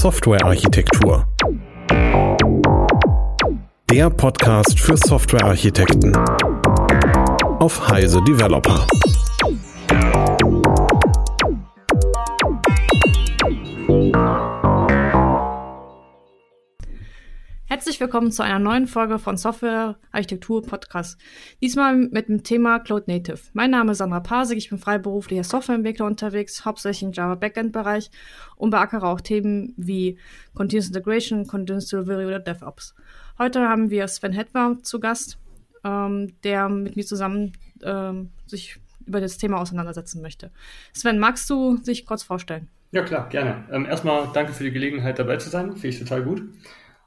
Softwarearchitektur. Der Podcast für Softwarearchitekten auf Heise Developer. Herzlich willkommen zu einer neuen Folge von Software Architektur Podcast. Diesmal mit dem Thema Cloud Native. Mein Name ist Sandra Pasig, ich bin freiberuflicher Softwareentwickler unterwegs, hauptsächlich im Java Backend Bereich und beackere auch Themen wie Continuous Integration, Continuous Delivery oder DevOps. Heute haben wir Sven Hetwer zu Gast, ähm, der mit mir zusammen ähm, sich über das Thema auseinandersetzen möchte. Sven, magst du dich kurz vorstellen? Ja, klar, gerne. Ähm, erstmal danke für die Gelegenheit, dabei zu sein. Finde ich total gut.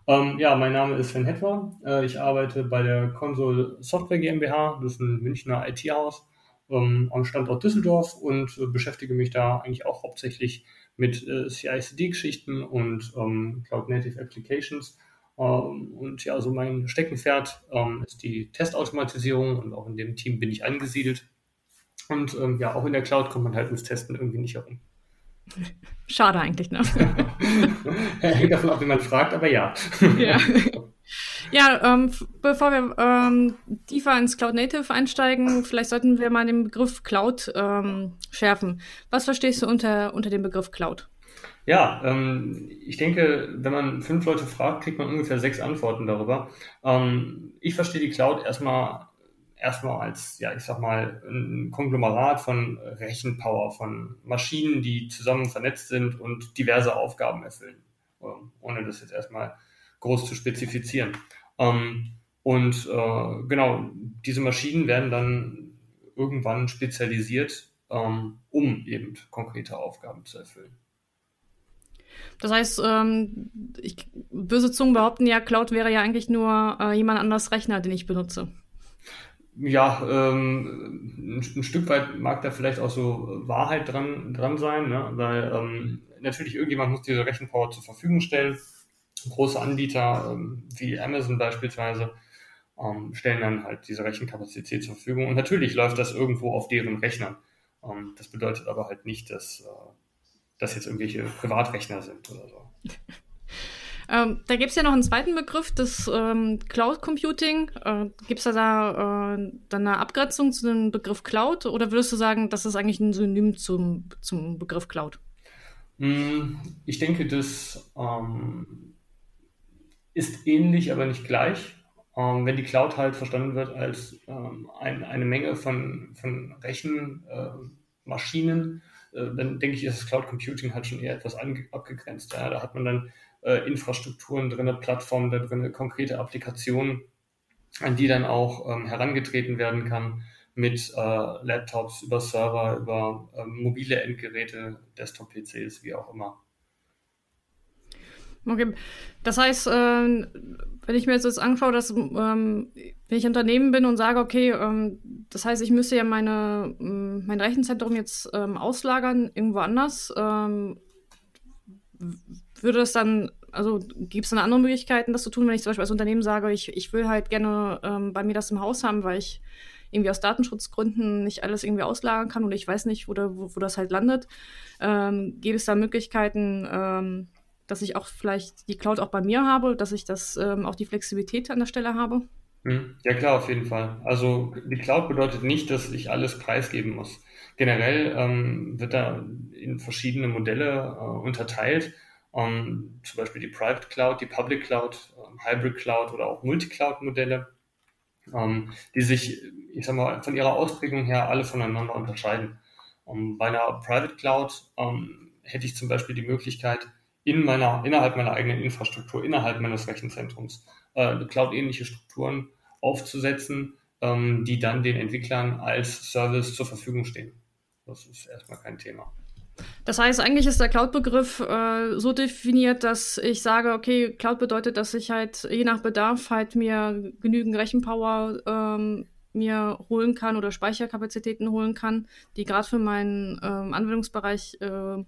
Ähm, ja, mein Name ist Sven Hetwer. Äh, ich arbeite bei der Console Software GmbH. Das ist ein Münchner IT-Haus ähm, am Standort Düsseldorf und äh, beschäftige mich da eigentlich auch hauptsächlich mit äh, CI-CD-Geschichten und ähm, Cloud-Native Applications. Ähm, und ja, so mein Steckenpferd ähm, ist die Testautomatisierung und auch in dem Team bin ich angesiedelt. Und ähm, ja, auch in der Cloud kommt man halt ins Testen irgendwie nicht herum. Schade eigentlich, ne? Hängt davon ab, wie man fragt, aber ja. ja. Ja, ähm, bevor wir ähm, tiefer ins Cloud Native einsteigen, vielleicht sollten wir mal den Begriff Cloud ähm, schärfen. Was verstehst du unter, unter dem Begriff Cloud? Ja, ähm, ich denke, wenn man fünf Leute fragt, kriegt man ungefähr sechs Antworten darüber. Ähm, ich verstehe die Cloud erstmal erstmal als, ja, ich sag mal, ein Konglomerat von Rechenpower, von Maschinen, die zusammen vernetzt sind und diverse Aufgaben erfüllen, ähm, ohne das jetzt erstmal groß zu spezifizieren. Ähm, und äh, genau, diese Maschinen werden dann irgendwann spezialisiert, ähm, um eben konkrete Aufgaben zu erfüllen. Das heißt, ähm, ich, böse Zungen behaupten ja, Cloud wäre ja eigentlich nur äh, jemand anders Rechner, den ich benutze ja, ähm, ein, ein, Stück weit mag da vielleicht auch so Wahrheit dran, dran sein, ne? weil ähm, natürlich irgendjemand muss diese Rechenpower zur Verfügung stellen. Große Anbieter ähm, wie Amazon beispielsweise ähm, stellen dann halt diese Rechenkapazität zur Verfügung. Und natürlich läuft das irgendwo auf deren Rechnern. Ähm, das bedeutet aber halt nicht, dass äh, das jetzt irgendwelche Privatrechner sind oder so. Ähm, da gibt es ja noch einen zweiten Begriff, das ähm, Cloud Computing. Äh, gibt es da, äh, dann eine Abgrenzung zu dem Begriff Cloud oder würdest du sagen, das ist eigentlich ein Synonym zum, zum Begriff Cloud? Hm, ich denke, das ähm, ist ähnlich, aber nicht gleich. Ähm, wenn die Cloud halt verstanden wird als ähm, ein, eine Menge von, von Rechenmaschinen, äh, äh, dann denke ich, ist das Cloud Computing halt schon eher etwas abgegrenzt. Ja? Da hat man dann äh, Infrastrukturen drin, Plattformen da drin, konkrete Applikationen, an die dann auch ähm, herangetreten werden kann mit äh, Laptops, über Server, über ähm, mobile Endgeräte, Desktop-PCs, wie auch immer. Okay, das heißt, äh, wenn ich mir jetzt, jetzt anschaue, dass ähm, wenn ich Unternehmen bin und sage, okay, ähm, das heißt, ich müsste ja meine, ähm, mein Rechenzentrum jetzt ähm, auslagern irgendwo anders, ähm, würde das dann, also gibt es dann andere Möglichkeiten, das zu tun, wenn ich zum Beispiel als Unternehmen sage, ich, ich will halt gerne ähm, bei mir das im Haus haben, weil ich irgendwie aus Datenschutzgründen nicht alles irgendwie auslagern kann oder ich weiß nicht, wo, da, wo, wo das halt landet. Ähm, Gäbe es da Möglichkeiten, ähm, dass ich auch vielleicht die Cloud auch bei mir habe, dass ich das ähm, auch die Flexibilität an der Stelle habe? Hm, ja klar, auf jeden Fall. Also die Cloud bedeutet nicht, dass ich alles preisgeben muss. Generell ähm, wird da in verschiedene Modelle äh, unterteilt um, zum Beispiel die Private Cloud, die Public Cloud, um, Hybrid Cloud oder auch Multicloud-Modelle, um, die sich, ich sag mal, von ihrer Ausprägung her alle voneinander unterscheiden. bei einer Private Cloud hätte ich zum Beispiel die Möglichkeit, in meiner, innerhalb meiner eigenen Infrastruktur, innerhalb meines Rechenzentrums, äh, cloud-ähnliche Strukturen aufzusetzen, ähm, die dann den Entwicklern als Service zur Verfügung stehen. Das ist erstmal kein Thema. Das heißt, eigentlich ist der Cloud-Begriff äh, so definiert, dass ich sage, okay, Cloud bedeutet, dass ich halt je nach Bedarf halt mir genügend Rechenpower ähm, mir holen kann oder Speicherkapazitäten holen kann, die gerade für meinen ähm, Anwendungsbereich äh,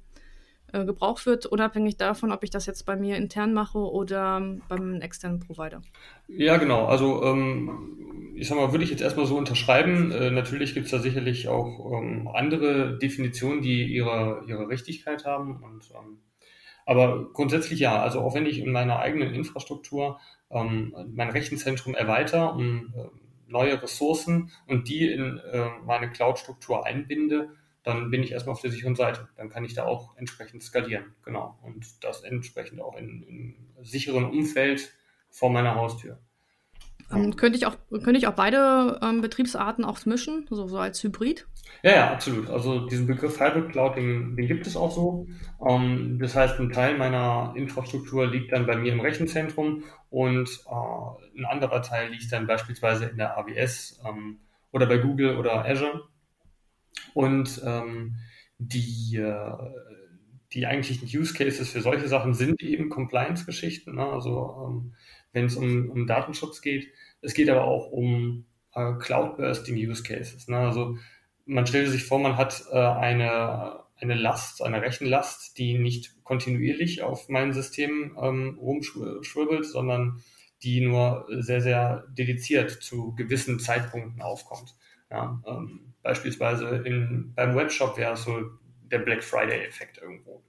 äh, gebraucht wird, unabhängig davon, ob ich das jetzt bei mir intern mache oder ähm, beim externen Provider. Ja, genau. Also ähm, ich sag mal, würde ich jetzt erstmal so unterschreiben. Äh, natürlich gibt es da sicherlich auch ähm, andere Definitionen, die ihre, ihre Richtigkeit haben. Und ähm, Aber grundsätzlich ja, also auch wenn ich in meiner eigenen Infrastruktur ähm, mein Rechenzentrum erweitere um äh, neue Ressourcen und die in äh, meine Cloud-Struktur einbinde, dann bin ich erstmal auf der sicheren Seite. Dann kann ich da auch entsprechend skalieren. Genau. Und das entsprechend auch in, in sicheren Umfeld vor meiner Haustür. Ähm, könnte, ich auch, könnte ich auch beide ähm, Betriebsarten auch mischen, so, so als Hybrid? Ja, ja, absolut. Also diesen Begriff Hybrid Cloud, den, den gibt es auch so. Ähm, das heißt, ein Teil meiner Infrastruktur liegt dann bei mir im Rechenzentrum und äh, ein anderer Teil liegt dann beispielsweise in der AWS ähm, oder bei Google oder Azure. Und ähm, die, äh, die eigentlichen Use Cases für solche Sachen sind eben Compliance-Geschichten. Ne? Also ähm, wenn es um, um Datenschutz geht. Es geht aber auch um äh, Cloud-Bursting-Use Cases. Ne? Also man stellt sich vor, man hat äh, eine, eine Last, eine Rechenlast, die nicht kontinuierlich auf meinem System ähm, rumschwirbelt, sondern die nur sehr, sehr dediziert zu gewissen Zeitpunkten aufkommt. Ja, ähm, beispielsweise in, beim Webshop wäre es so der Black Friday-Effekt irgendwo.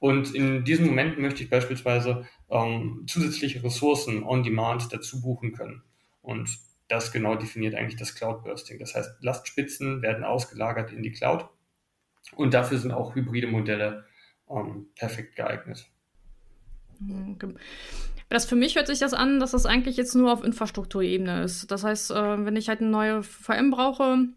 Und in diesem Moment möchte ich beispielsweise ähm, zusätzliche Ressourcen on demand dazu buchen können. Und das genau definiert eigentlich das Cloud Bursting. Das heißt, Lastspitzen werden ausgelagert in die Cloud und dafür sind auch hybride Modelle ähm, perfekt geeignet. Okay. Das für mich hört sich das an, dass das eigentlich jetzt nur auf Infrastrukturebene ist. Das heißt, äh, wenn ich halt eine neue VM brauche,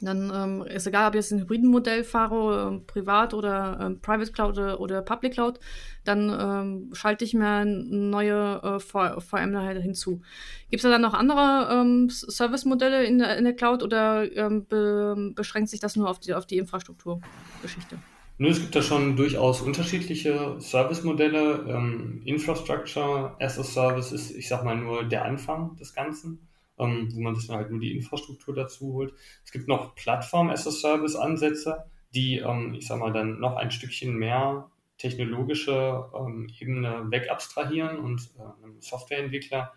dann ähm, ist egal, ob ich jetzt ein hybriden Modell fahre, äh, privat oder äh, Private Cloud oder, oder, Public Cloud, dann ähm, schalte ich mir neue äh, VM halt hinzu. Gibt es da dann noch andere ähm, Service-Modelle in der, in der Cloud oder ähm, be beschränkt sich das nur auf die, auf die Infrastrukturgeschichte? Nun, es gibt da schon durchaus unterschiedliche Service-Modelle. Ähm, Infrastructure as a Service ist, ich sag mal, nur der Anfang des Ganzen ähm, wo man sich dann halt nur die Infrastruktur dazu holt. Es gibt noch Plattform-as-a-Service-Ansätze, die, ähm, ich sag mal, dann noch ein Stückchen mehr technologische ähm, Ebene wegabstrahieren und äh, einem Softwareentwickler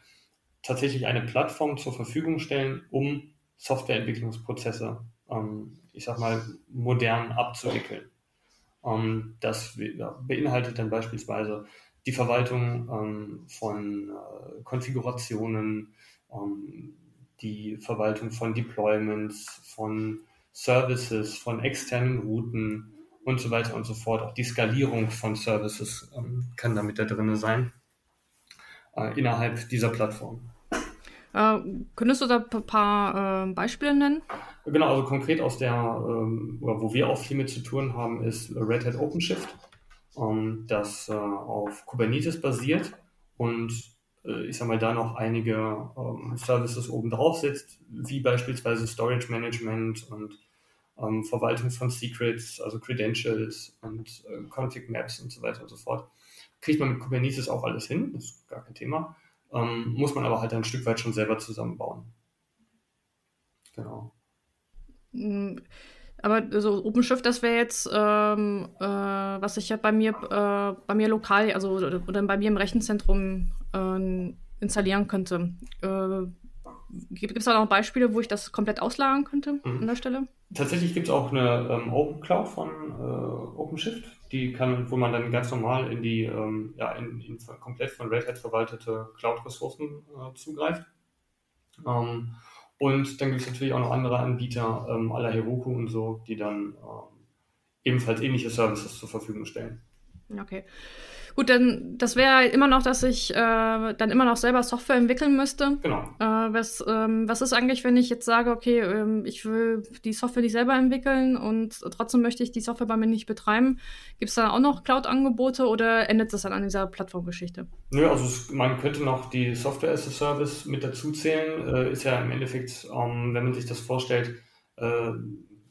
tatsächlich eine Plattform zur Verfügung stellen, um Softwareentwicklungsprozesse, ähm, ich sag mal, modern abzuwickeln. Ähm, das beinhaltet dann beispielsweise die Verwaltung ähm, von äh, Konfigurationen, ähm, die Verwaltung von Deployments, von Services, von externen Routen und so weiter und so fort. Auch die Skalierung von Services kann da mit da drin sein äh, innerhalb dieser Plattform. Äh, könntest du da ein paar äh, Beispiele nennen? Genau, also konkret aus der, ähm, wo wir auch viel mit zu tun haben, ist Red Hat OpenShift, ähm, das äh, auf Kubernetes basiert und äh, ich sag mal, da noch einige ähm, Services oben drauf setzt, wie beispielsweise Storage Management und ähm, Verwaltung von Secrets, also Credentials und äh, Config Maps und so weiter und so fort. Kriegt man mit Kubernetes auch alles hin, das ist gar kein Thema. Ähm, muss man aber halt ein Stück weit schon selber zusammenbauen. Genau. Mm, aber so OpenShift, das wäre jetzt, ähm, äh, was ich ja bei mir, äh, bei mir lokal, also oder bei mir im Rechenzentrum äh, installieren könnte. Äh, gibt es da noch Beispiele, wo ich das komplett auslagern könnte mhm. an der Stelle? Tatsächlich gibt es auch eine ähm, Open Cloud von äh, OpenShift, die kann, wo man dann ganz normal in die ähm, ja, in, in, komplett von Red Hat verwaltete Cloud-Ressourcen äh, zugreift. Ähm, und dann gibt es natürlich auch noch andere Anbieter, ähm, aller Heroku und so, die dann ähm, ebenfalls ähnliche Services zur Verfügung stellen. Okay. Gut, dann das wäre immer noch, dass ich äh, dann immer noch selber Software entwickeln müsste. Genau. Äh, was, ähm, was ist eigentlich, wenn ich jetzt sage, okay, ähm, ich will die Software nicht selber entwickeln und trotzdem möchte ich die Software bei mir nicht betreiben? Gibt es da auch noch Cloud-Angebote oder endet das dann an dieser Plattformgeschichte? Nö, also es, man könnte noch die Software as a Service mit dazu zählen. Äh, ist ja im Endeffekt, ähm, wenn man sich das vorstellt, äh,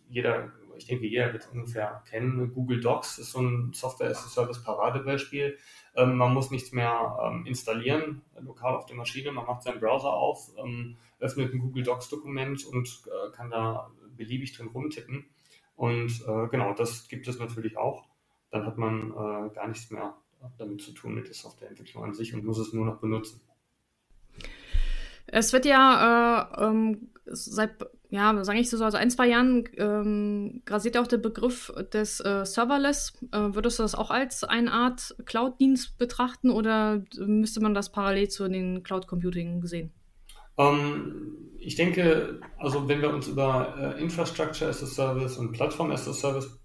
jeder ich denke, jeder wird es ungefähr kennen. Google Docs ist so ein Software-as-a-Service-Paradebeispiel. Ähm, man muss nichts mehr ähm, installieren, lokal auf der Maschine. Man macht seinen Browser auf, ähm, öffnet ein Google Docs-Dokument und äh, kann da beliebig drin rumtippen. Und äh, genau, das gibt es natürlich auch. Dann hat man äh, gar nichts mehr damit zu tun mit der Softwareentwicklung an sich und muss es nur noch benutzen. Es wird ja äh, ähm, seit ja, sage ich so, also ein, zwei Jahren ähm, grasiert auch der Begriff des äh, Serverless. Äh, würdest du das auch als eine Art Cloud-Dienst betrachten oder müsste man das parallel zu den Cloud-Computing sehen? Ähm, ich denke, also wenn wir uns über äh, Infrastructure as a Service und Plattform as a Service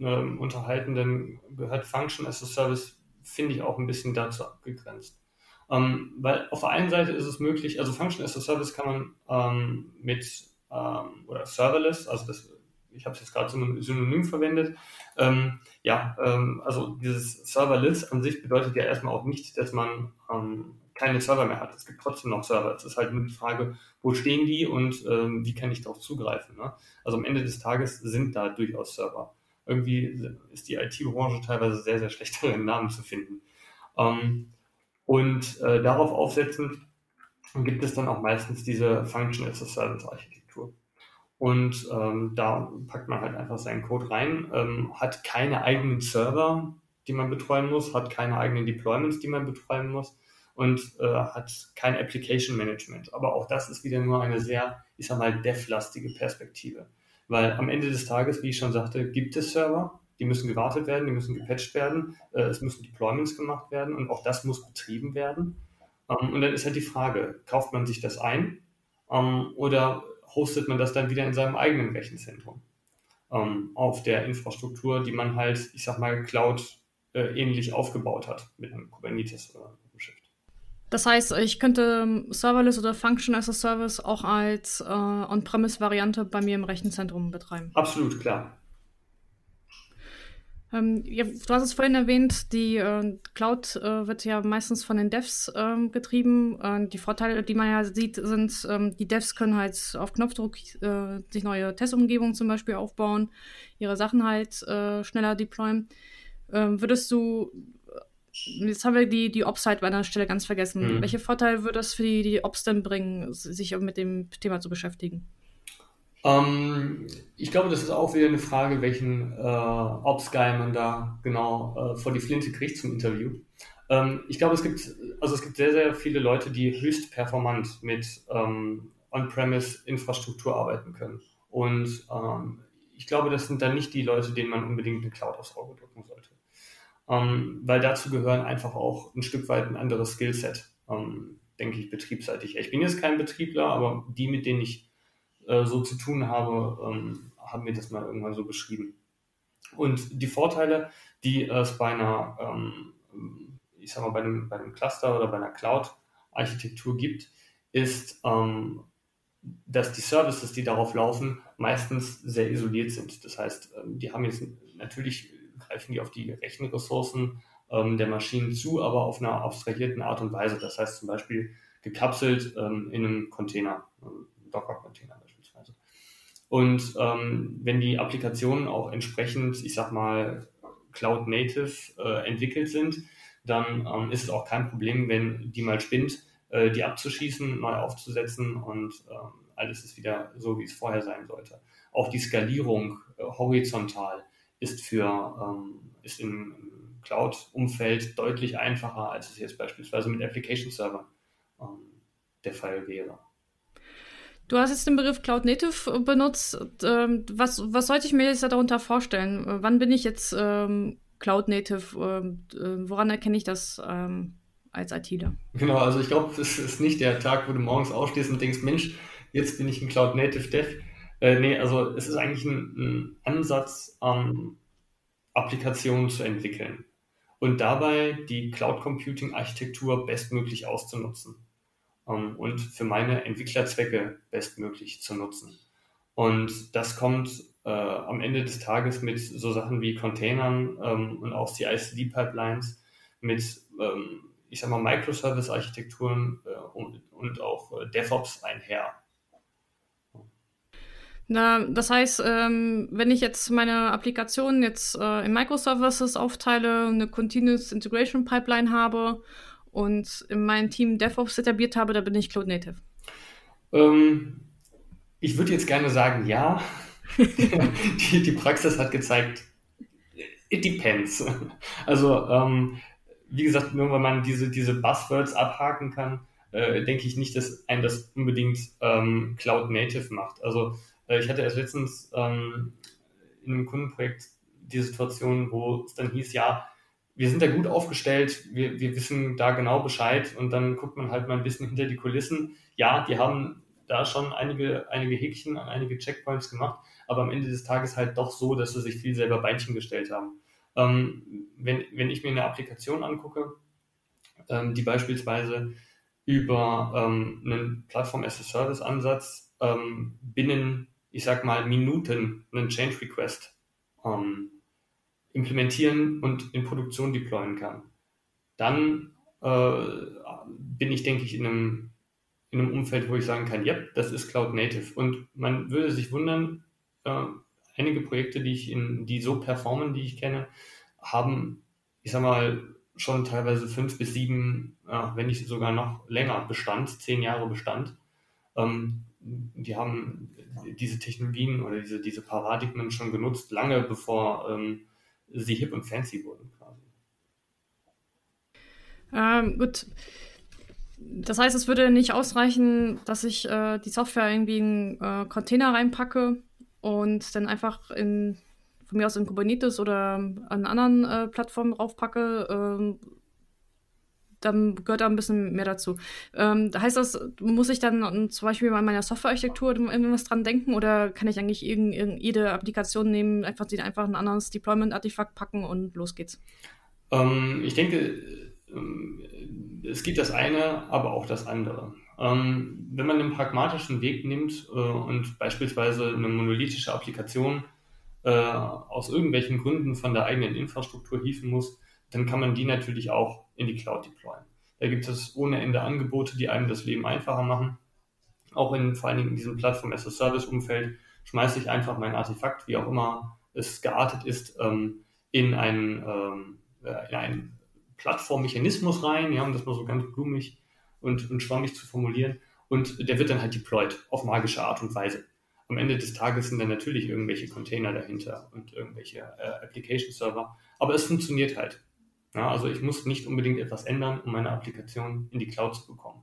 ähm, unterhalten, dann gehört Function as a Service, finde ich, auch ein bisschen dazu abgegrenzt. Ähm, weil auf der einen Seite ist es möglich, also Function as a Service kann man ähm, mit ähm, oder Serverless, also das, ich habe es jetzt gerade Synonym verwendet. Ähm, ja, ähm, also dieses Serverless an sich bedeutet ja erstmal auch nicht, dass man ähm, keine Server mehr hat. Es gibt trotzdem noch Server. Es ist halt nur die Frage, wo stehen die und ähm, wie kann ich darauf zugreifen. Ne? Also am Ende des Tages sind da durchaus Server. Irgendwie ist die IT-Branche teilweise sehr, sehr schlecht darin, Namen zu finden. Ähm, und äh, darauf aufsetzend gibt es dann auch meistens diese Function as a Service Architektur. Und ähm, da packt man halt einfach seinen Code rein, ähm, hat keine eigenen Server, die man betreuen muss, hat keine eigenen Deployments, die man betreuen muss und äh, hat kein Application Management. Aber auch das ist wieder nur eine sehr, ich sag mal, dev-lastige Perspektive. Weil am Ende des Tages, wie ich schon sagte, gibt es Server, die müssen gewartet werden, die müssen gepatcht werden, äh, es müssen Deployments gemacht werden und auch das muss betrieben werden. Ähm, und dann ist halt die Frage, kauft man sich das ein ähm, oder hostet man das dann wieder in seinem eigenen Rechenzentrum ähm, auf der Infrastruktur, die man halt, ich sag mal, Cloud äh, ähnlich aufgebaut hat mit einem Kubernetes oder OpenShift. Das heißt, ich könnte Serverless oder Function as a Service auch als äh, On-Premise-Variante bei mir im Rechenzentrum betreiben. Absolut, klar. Ähm, ja, du hast es vorhin erwähnt, die äh, Cloud äh, wird ja meistens von den Devs ähm, getrieben. Äh, die Vorteile, die man ja sieht, sind, ähm, die Devs können halt auf Knopfdruck äh, sich neue Testumgebungen zum Beispiel aufbauen, ihre Sachen halt äh, schneller deployen. Ähm, würdest du, jetzt haben wir die, die Ops-Seite bei einer Stelle ganz vergessen. Mhm. Welche Vorteile würde es für die, die Ops denn bringen, sich mit dem Thema zu beschäftigen? Ähm, ich glaube, das ist auch wieder eine Frage, welchen äh, Ops-Guy man da genau äh, vor die Flinte kriegt zum Interview. Ähm, ich glaube, es gibt, also es gibt sehr, sehr viele Leute, die höchst performant mit ähm, On-Premise-Infrastruktur arbeiten können. Und ähm, ich glaube, das sind dann nicht die Leute, denen man unbedingt eine Cloud aufs Auge drücken sollte. Ähm, weil dazu gehören einfach auch ein Stück weit ein anderes Skillset, ähm, denke ich, betriebsseitig. Ich bin jetzt kein Betriebler, aber die, mit denen ich äh, so zu tun habe, ähm, haben mir das mal irgendwann so beschrieben. Und die Vorteile, die es bei einer, ähm, ich sag mal, bei einem, bei einem Cluster oder bei einer Cloud-Architektur gibt, ist, ähm, dass die Services, die darauf laufen, meistens sehr isoliert sind. Das heißt, ähm, die haben jetzt natürlich greifen die auf die Rechenressourcen ähm, der Maschinen zu, aber auf einer abstrahierten Art und Weise. Das heißt zum Beispiel gekapselt ähm, in einem Container, einem Docker-Container. Und ähm, wenn die Applikationen auch entsprechend, ich sag mal, Cloud Native äh, entwickelt sind, dann ähm, ist es auch kein Problem, wenn die mal spinnt, äh, die abzuschießen, neu aufzusetzen und ähm, alles ist wieder so, wie es vorher sein sollte. Auch die Skalierung äh, horizontal ist für ähm, ist im, Cloud-Umfeld deutlich einfacher, als es jetzt beispielsweise mit Application Server ähm, der Fall wäre. Du hast jetzt den Begriff Cloud Native benutzt. Ähm, was, was sollte ich mir jetzt darunter vorstellen? Wann bin ich jetzt ähm, Cloud Native? Ähm, äh, woran erkenne ich das ähm, als ITler? Genau, also ich glaube, es ist nicht der Tag, wo du morgens aufstehst und denkst, Mensch, jetzt bin ich ein Cloud Native Dev. Äh, nee, also es ist eigentlich ein, ein Ansatz, ähm, Applikationen zu entwickeln und dabei die Cloud Computing Architektur bestmöglich auszunutzen ähm, und für meine Entwicklerzwecke bestmöglich zu nutzen. Und das kommt äh, am Ende des Tages mit so Sachen wie Containern ähm, und auch CI/CD-Pipelines, mit, ähm, ich sag mal, Microservice-Architekturen äh, und, und, auch äh, DevOps einher. Na, das heißt, ähm, wenn ich jetzt meine Applikation jetzt äh, in Microservices aufteile, eine Continuous Integration Pipeline habe und in meinem Team DevOps etabliert habe, da bin ich Cloud Native. Ähm, ich würde jetzt gerne sagen, ja. die, die, Praxis hat gezeigt, it depends. Also, ähm, wie gesagt, nur wenn man diese, diese Buzzwords abhaken kann, äh, denke ich nicht, dass ein das unbedingt ähm, Cloud Native macht. Also äh, ich hatte erst letztens ähm, in einem Kundenprojekt die Situation, wo es dann hieß, ja, wir sind da gut aufgestellt, wir, wir wissen da genau Bescheid und dann guckt man halt mal ein bisschen hinter die Kulissen. Ja, die haben da schon einige, einige Häkchen an einige Checkpoints gemacht, aber am Ende des Tages halt doch so, dass sie sich viel selber Beinchen gestellt haben. Ähm, wenn, wenn ich mir eine Applikation angucke, ähm, die beispielsweise über ähm, einen Plattform-as-a-Service-Ansatz ähm, binnen, ich sag mal, Minuten einen Change-Request ähm, implementieren und in Produktion deployen kann, dann äh, bin ich, denke ich, in einem, in einem Umfeld, wo ich sagen kann, ja, das ist Cloud Native. Und man würde sich wundern, äh, einige Projekte, die ich in, die so performen, die ich kenne, haben, ich sag mal, schon teilweise fünf bis sieben, äh, wenn nicht sogar noch länger Bestand, zehn Jahre Bestand. Ähm, die haben diese Technologien oder diese, diese Paradigmen schon genutzt, lange bevor ähm, sie hip und fancy wurden quasi. Ähm, gut. Das heißt, es würde nicht ausreichen, dass ich äh, die Software irgendwie in äh, Container reinpacke und dann einfach in, von mir aus in Kubernetes oder an anderen äh, Plattformen draufpacke, ähm, dann gehört da ein bisschen mehr dazu. Ähm, heißt das, muss ich dann zum Beispiel bei meiner Softwarearchitektur irgendwas dran denken oder kann ich eigentlich irgend, irgend, jede Applikation nehmen, einfach, einfach ein anderes Deployment-Artefakt packen und los geht's? Ähm, ich denke, ähm, es gibt das eine, aber auch das andere. Ähm, wenn man einen pragmatischen Weg nimmt äh, und beispielsweise eine monolithische Applikation äh, aus irgendwelchen Gründen von der eigenen Infrastruktur hieven muss, dann kann man die natürlich auch in die Cloud deployen. Da gibt es ohne Ende Angebote, die einem das Leben einfacher machen. Auch in vor allen Dingen in diesem Plattform-as-a-Service-Umfeld schmeiße ich einfach mein Artefakt, wie auch immer es geartet ist, ähm, in einen, ähm, in einen Plattformmechanismus rein, ja, um das mal so ganz blumig und, und schwammig zu formulieren. Und der wird dann halt deployed auf magische Art und Weise. Am Ende des Tages sind dann natürlich irgendwelche Container dahinter und irgendwelche äh, Application Server. Aber es funktioniert halt. Ja, also ich muss nicht unbedingt etwas ändern, um meine Applikation in die Cloud zu bekommen.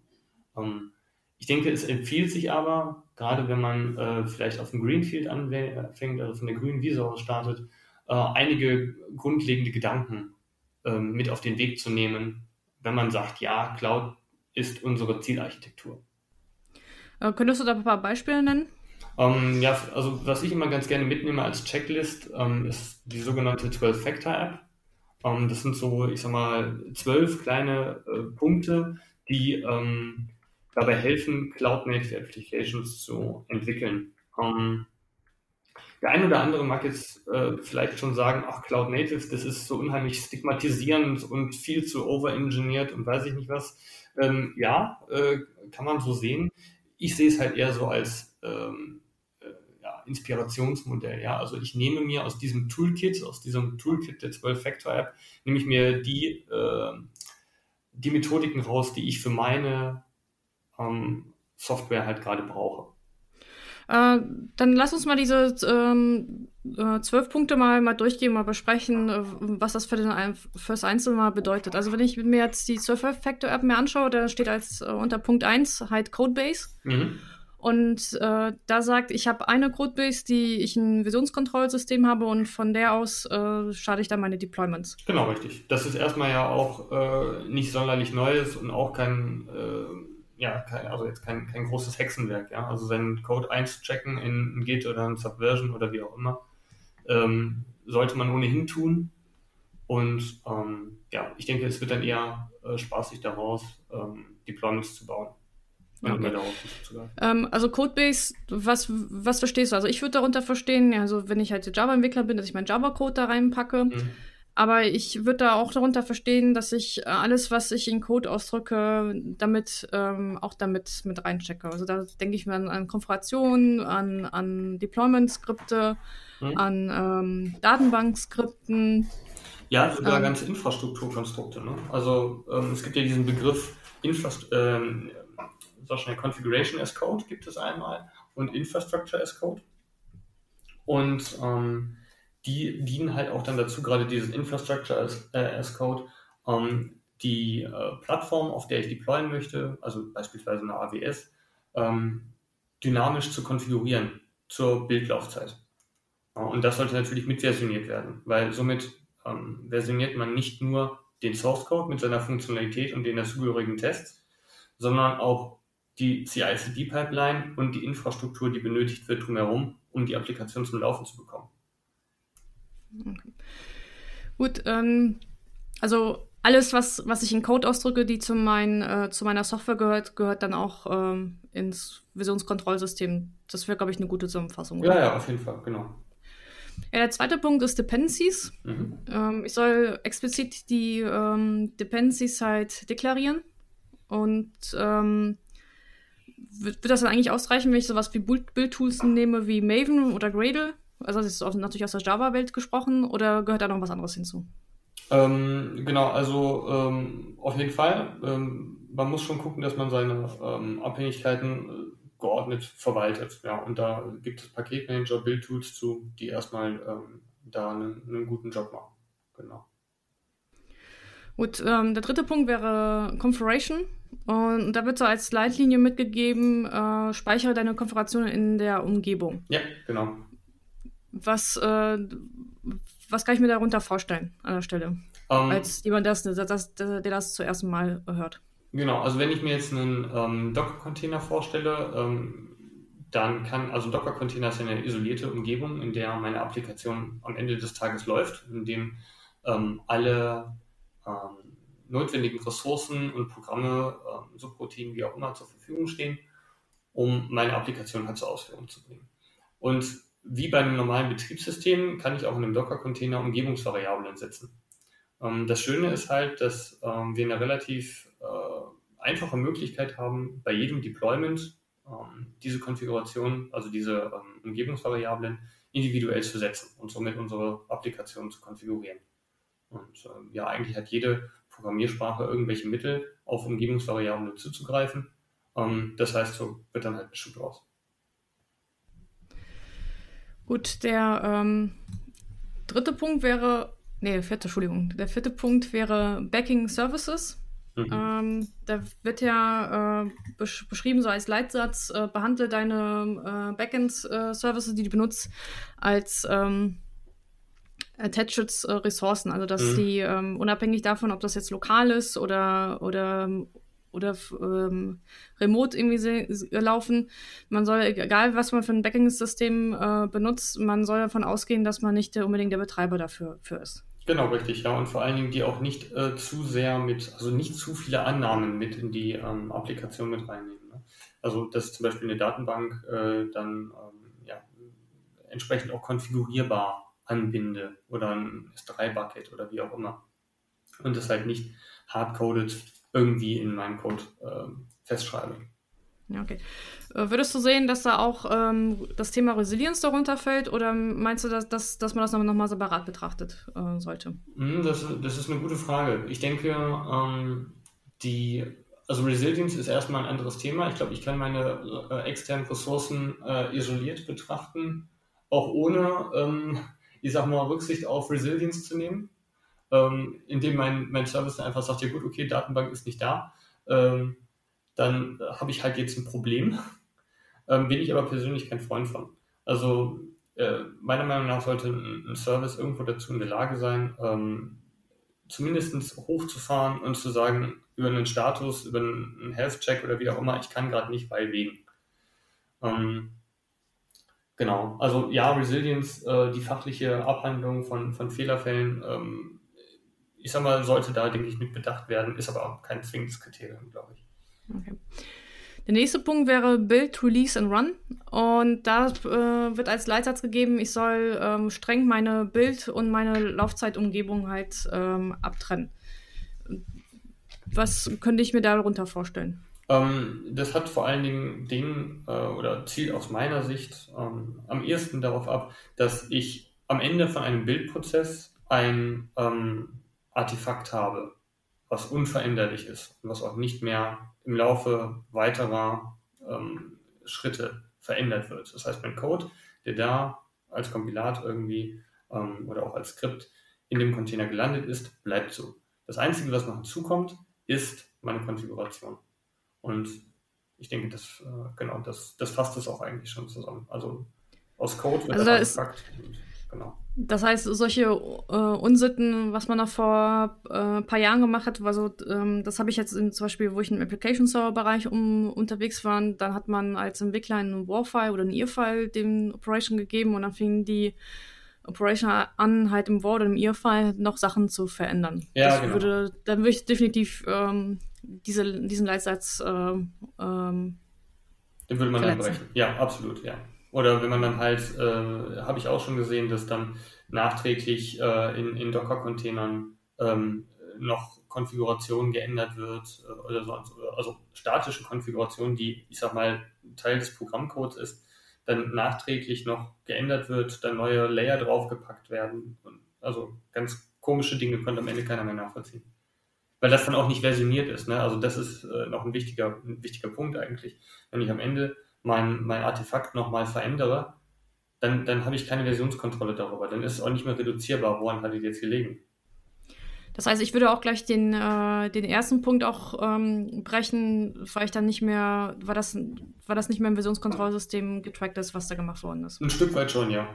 Ähm, ich denke, es empfiehlt sich aber, gerade wenn man äh, vielleicht auf dem Greenfield anfängt, also von der grünen Wiese aus startet, äh, einige grundlegende Gedanken äh, mit auf den Weg zu nehmen, wenn man sagt, ja, Cloud ist unsere Zielarchitektur. Äh, könntest du da ein paar Beispiele nennen? Ähm, ja, also was ich immer ganz gerne mitnehme als Checklist, ähm, ist die sogenannte 12-Factor-App. Ähm, das sind so, ich sag mal, zwölf kleine äh, Punkte, die ähm, dabei helfen, Cloud-Native Applications zu entwickeln. Ähm, der eine oder andere mag jetzt äh, vielleicht schon sagen, ach, Cloud Native, das ist so unheimlich stigmatisierend und viel zu overengineert und weiß ich nicht was. Ähm, ja, äh, kann man so sehen. Ich sehe es halt eher so als ähm, Inspirationsmodell. Ja? Also ich nehme mir aus diesem Toolkit, aus diesem Toolkit der 12-Factor-App, nehme ich mir die, äh, die Methodiken raus, die ich für meine ähm, Software halt gerade brauche. Äh, dann lass uns mal diese ähm, äh, zwölf Punkte mal, mal durchgehen, mal besprechen, äh, was das für, den, für das Einzelne mal bedeutet. Also wenn ich mir jetzt die 12-Factor-App mir anschaue, da steht als äh, unter Punkt 1 halt Codebase. Mhm. Und äh, da sagt, ich habe eine Codebase, die ich ein Versionskontrollsystem habe und von der aus äh, starte ich dann meine Deployments. Genau, richtig. Das ist erstmal ja auch äh, nicht sonderlich Neues und auch kein, äh, ja, kein, also jetzt kein, kein großes Hexenwerk, ja. Also seinen Code einzuchecken in ein Git oder ein Subversion oder wie auch immer, ähm, sollte man ohnehin tun. Und ähm, ja, ich denke, es wird dann eher äh, spaßig daraus, ähm, Deployments zu bauen. Okay. Ähm, also Codebase, was, was verstehst du? Also ich würde darunter verstehen, also wenn ich halt Java-Entwickler bin, dass ich meinen Java-Code da reinpacke. Mhm. Aber ich würde da auch darunter verstehen, dass ich äh, alles, was ich in Code ausdrücke, damit ähm, auch damit mit reinchecke. Also da denke ich mir an, an Konfigurationen, an, an Deployment-Skripte, mhm. an ähm, Datenbank-Skripten. Ja, sogar ähm, ganze Infrastrukturkonstrukte. Ne? Also ähm, es gibt ja diesen Begriff Infrast ähm, sag schnell, Configuration as Code gibt es einmal und Infrastructure as Code. Und ähm, die dienen halt auch dann dazu, gerade dieses Infrastructure as, äh, as Code, ähm, die äh, Plattform, auf der ich deployen möchte, also beispielsweise eine AWS, ähm, dynamisch zu konfigurieren zur Bildlaufzeit. Und das sollte natürlich mitversioniert werden, weil somit ähm, versioniert man nicht nur den Source Code mit seiner Funktionalität und den dazugehörigen Tests, sondern auch die CI-CD-Pipeline und die Infrastruktur, die benötigt wird drumherum, um die Applikation zum Laufen zu bekommen. Okay. Gut, ähm, also alles, was, was ich in Code ausdrücke, die zu, mein, äh, zu meiner Software gehört, gehört dann auch ähm, ins Visionskontrollsystem. Das wäre, glaube ich, eine gute Zusammenfassung. Oder? Ja, ja, auf jeden Fall, genau. Ja, der zweite Punkt ist Dependencies. Mhm. Ähm, ich soll explizit die ähm, Dependencies halt deklarieren. Und ähm, wird, wird, das dann eigentlich ausreichen, wenn ich sowas wie Build-Tools nehme wie Maven oder Gradle? Also das ist natürlich aus der Java-Welt gesprochen oder gehört da noch was anderes hinzu? Ähm, genau, also ähm, auf jeden Fall. Ähm, man muss schon gucken, dass man seine ähm, Abhängigkeiten äh, geordnet verwaltet. Ja, und da gibt es Paketmanager, Build-Tools zu, die erstmal ähm, da einen, einen, guten Job machen. Genau. Gut, ähm, der dritte Punkt wäre Configuration. Und da wird so als Leitlinie mitgegeben, äh, speichere deine Konfiguration in der Umgebung. Ja, genau. Was, äh, was kann ich mir darunter vorstellen an der Stelle? Um, ähm, als jemand, das, das, der das zuerst Mal hört. Genau, also wenn ich mir jetzt einen ähm, Docker-Container vorstelle, ähm, dann kann, also Docker-Container ist eine isolierte Umgebung, in der meine Applikation am Ende des Tages läuft, in dem ähm, alle ähm, notwendigen Ressourcen und Programme, ähm, Subroutinen, wie auch immer, zur Verfügung stehen, um meine Applikation halt zur Ausführung zu bringen. Und wie bei einem normalen Betriebssystem kann ich auch in einem Docker-Container Umgebungsvariablen setzen. Ähm, das Schöne ist halt, dass ähm, wir eine relativ äh, einfache Möglichkeit haben, bei jedem Deployment ähm, diese Konfiguration, also diese ähm, Umgebungsvariablen, individuell zu setzen und somit unsere Applikation zu konfigurieren. Und ähm, ja, eigentlich hat jede Programmiersprache irgendwelche Mittel, auf Umgebungsvariablen zuzugreifen. Ähm, das heißt, so wird dann halt ein Schuh draus. Gut, der ähm, dritte Punkt wäre, nee, vierte, Entschuldigung, der vierte Punkt wäre Backing Services. Mhm. Ähm, da wird ja äh, besch beschrieben, so als Leitsatz, äh, behandle deine äh, Backend-Services, äh, die du benutzt, als ähm, Attached äh, Ressourcen. Also, dass mhm. die ähm, unabhängig davon, ob das jetzt lokal ist oder, oder oder ähm, remote irgendwie laufen. Man soll, egal was man für ein Backing-System äh, benutzt, man soll davon ausgehen, dass man nicht der, unbedingt der Betreiber dafür für ist. Genau, richtig, ja. Und vor allen Dingen die auch nicht äh, zu sehr mit, also nicht zu viele Annahmen mit in die ähm, Applikation mit reinnehmen. Ne? Also, dass zum Beispiel eine Datenbank äh, dann ähm, ja, entsprechend auch konfigurierbar anbinde oder ein S3-Bucket oder wie auch immer. Und das halt nicht hardcoded irgendwie in meinem Code äh, festschreibe. Ja, okay. Würdest du sehen, dass da auch ähm, das Thema Resilienz darunter fällt oder meinst du, dass, dass, dass man das nochmal noch separat betrachtet äh, sollte? Hm, das, das ist eine gute Frage. Ich denke, ähm, die, also Resilienz ist erstmal ein anderes Thema. Ich glaube, ich kann meine äh, externen Ressourcen äh, isoliert betrachten, auch ohne, ähm, ich sag mal, Rücksicht auf Resilienz zu nehmen ähm, indem mein, mein Service dann einfach sagt, ja gut, okay, Datenbank ist nicht da, ähm, dann habe ich halt jetzt ein Problem. Ähm, bin ich aber persönlich kein Freund von. Also äh, meiner Meinung nach sollte ein, ein, Service irgendwo dazu in der Lage sein, ähm, zumindest hochzufahren und zu sagen, über einen Status, über einen Health-Check oder wie auch immer, ich kann gerade nicht, weil wegen. Ähm, genau, also ja, Resilience, äh, die fachliche Abhandlung von, von Fehlerfällen ähm, ich sag mal, sollte da, denke ich, mit bedacht werden, ist aber auch kein zwingendes Kriterium, glaube ich. Okay. Der nächste Punkt wäre Build, Release and Run. Und da äh, wird als Leitsatz gegeben, ich soll ähm, streng meine Bild- und meine Laufzeitumgebung halt ähm, abtrennen. Was könnte ich mir darunter vorstellen? Ähm, das hat vor allen Dingen den äh, oder zielt aus meiner Sicht ähm, am ehesten darauf ab, dass ich am Ende von einem Bildprozess ein ähm, Artefakt habe, was unveränderlich ist und was auch nicht mehr im Laufe weiterer ähm, Schritte verändert wird. Das heißt, mein Code, der da als Kompilat irgendwie ähm, oder auch als Skript in dem Container gelandet ist, bleibt so. Das Einzige, was noch hinzukommt, ist meine Konfiguration. Und ich denke, das, äh, genau, das, das fasst es auch eigentlich schon zusammen. Also aus Code wird also das da ist, gepackt. Genau. Das heißt, solche äh, Unsitten, was man noch vor ein äh, paar Jahren gemacht hat, war so, ähm, das habe ich jetzt in, zum Beispiel, wo ich im Application Server Bereich um, unterwegs war, dann hat man als Entwickler einen War-File oder einen EAR-File dem Operation gegeben und dann fingen die Operation an, halt im War oder im EAR-File noch Sachen zu verändern. Ja, das genau. würde, dann würde ich definitiv ähm, diese, diesen Leitsatz ähm, den würde man dann brechen. Ja, absolut, ja. Oder wenn man dann halt, äh, habe ich auch schon gesehen, dass dann nachträglich äh, in, in Docker-Containern ähm, noch Konfiguration geändert wird äh, oder so, also statische Konfiguration, die, ich sag mal, Teil des Programmcodes ist, dann nachträglich noch geändert wird, dann neue Layer draufgepackt werden. Und also ganz komische Dinge konnte am Ende keiner mehr nachvollziehen. Weil das dann auch nicht versioniert ist. Ne? Also das ist äh, noch ein wichtiger, ein wichtiger Punkt eigentlich. Wenn ich am Ende mein, mein Artefakt nochmal verändere, dann, dann habe ich keine Versionskontrolle darüber. Dann ist es auch nicht mehr reduzierbar, woran hat es jetzt gelegen. Das heißt, ich würde auch gleich den, äh, den ersten Punkt auch ähm, brechen, weil ich dann nicht mehr, war das, war das nicht mehr im Versionskontrollsystem getrackt ist, was da gemacht worden ist. Ein Stück weit schon, ja.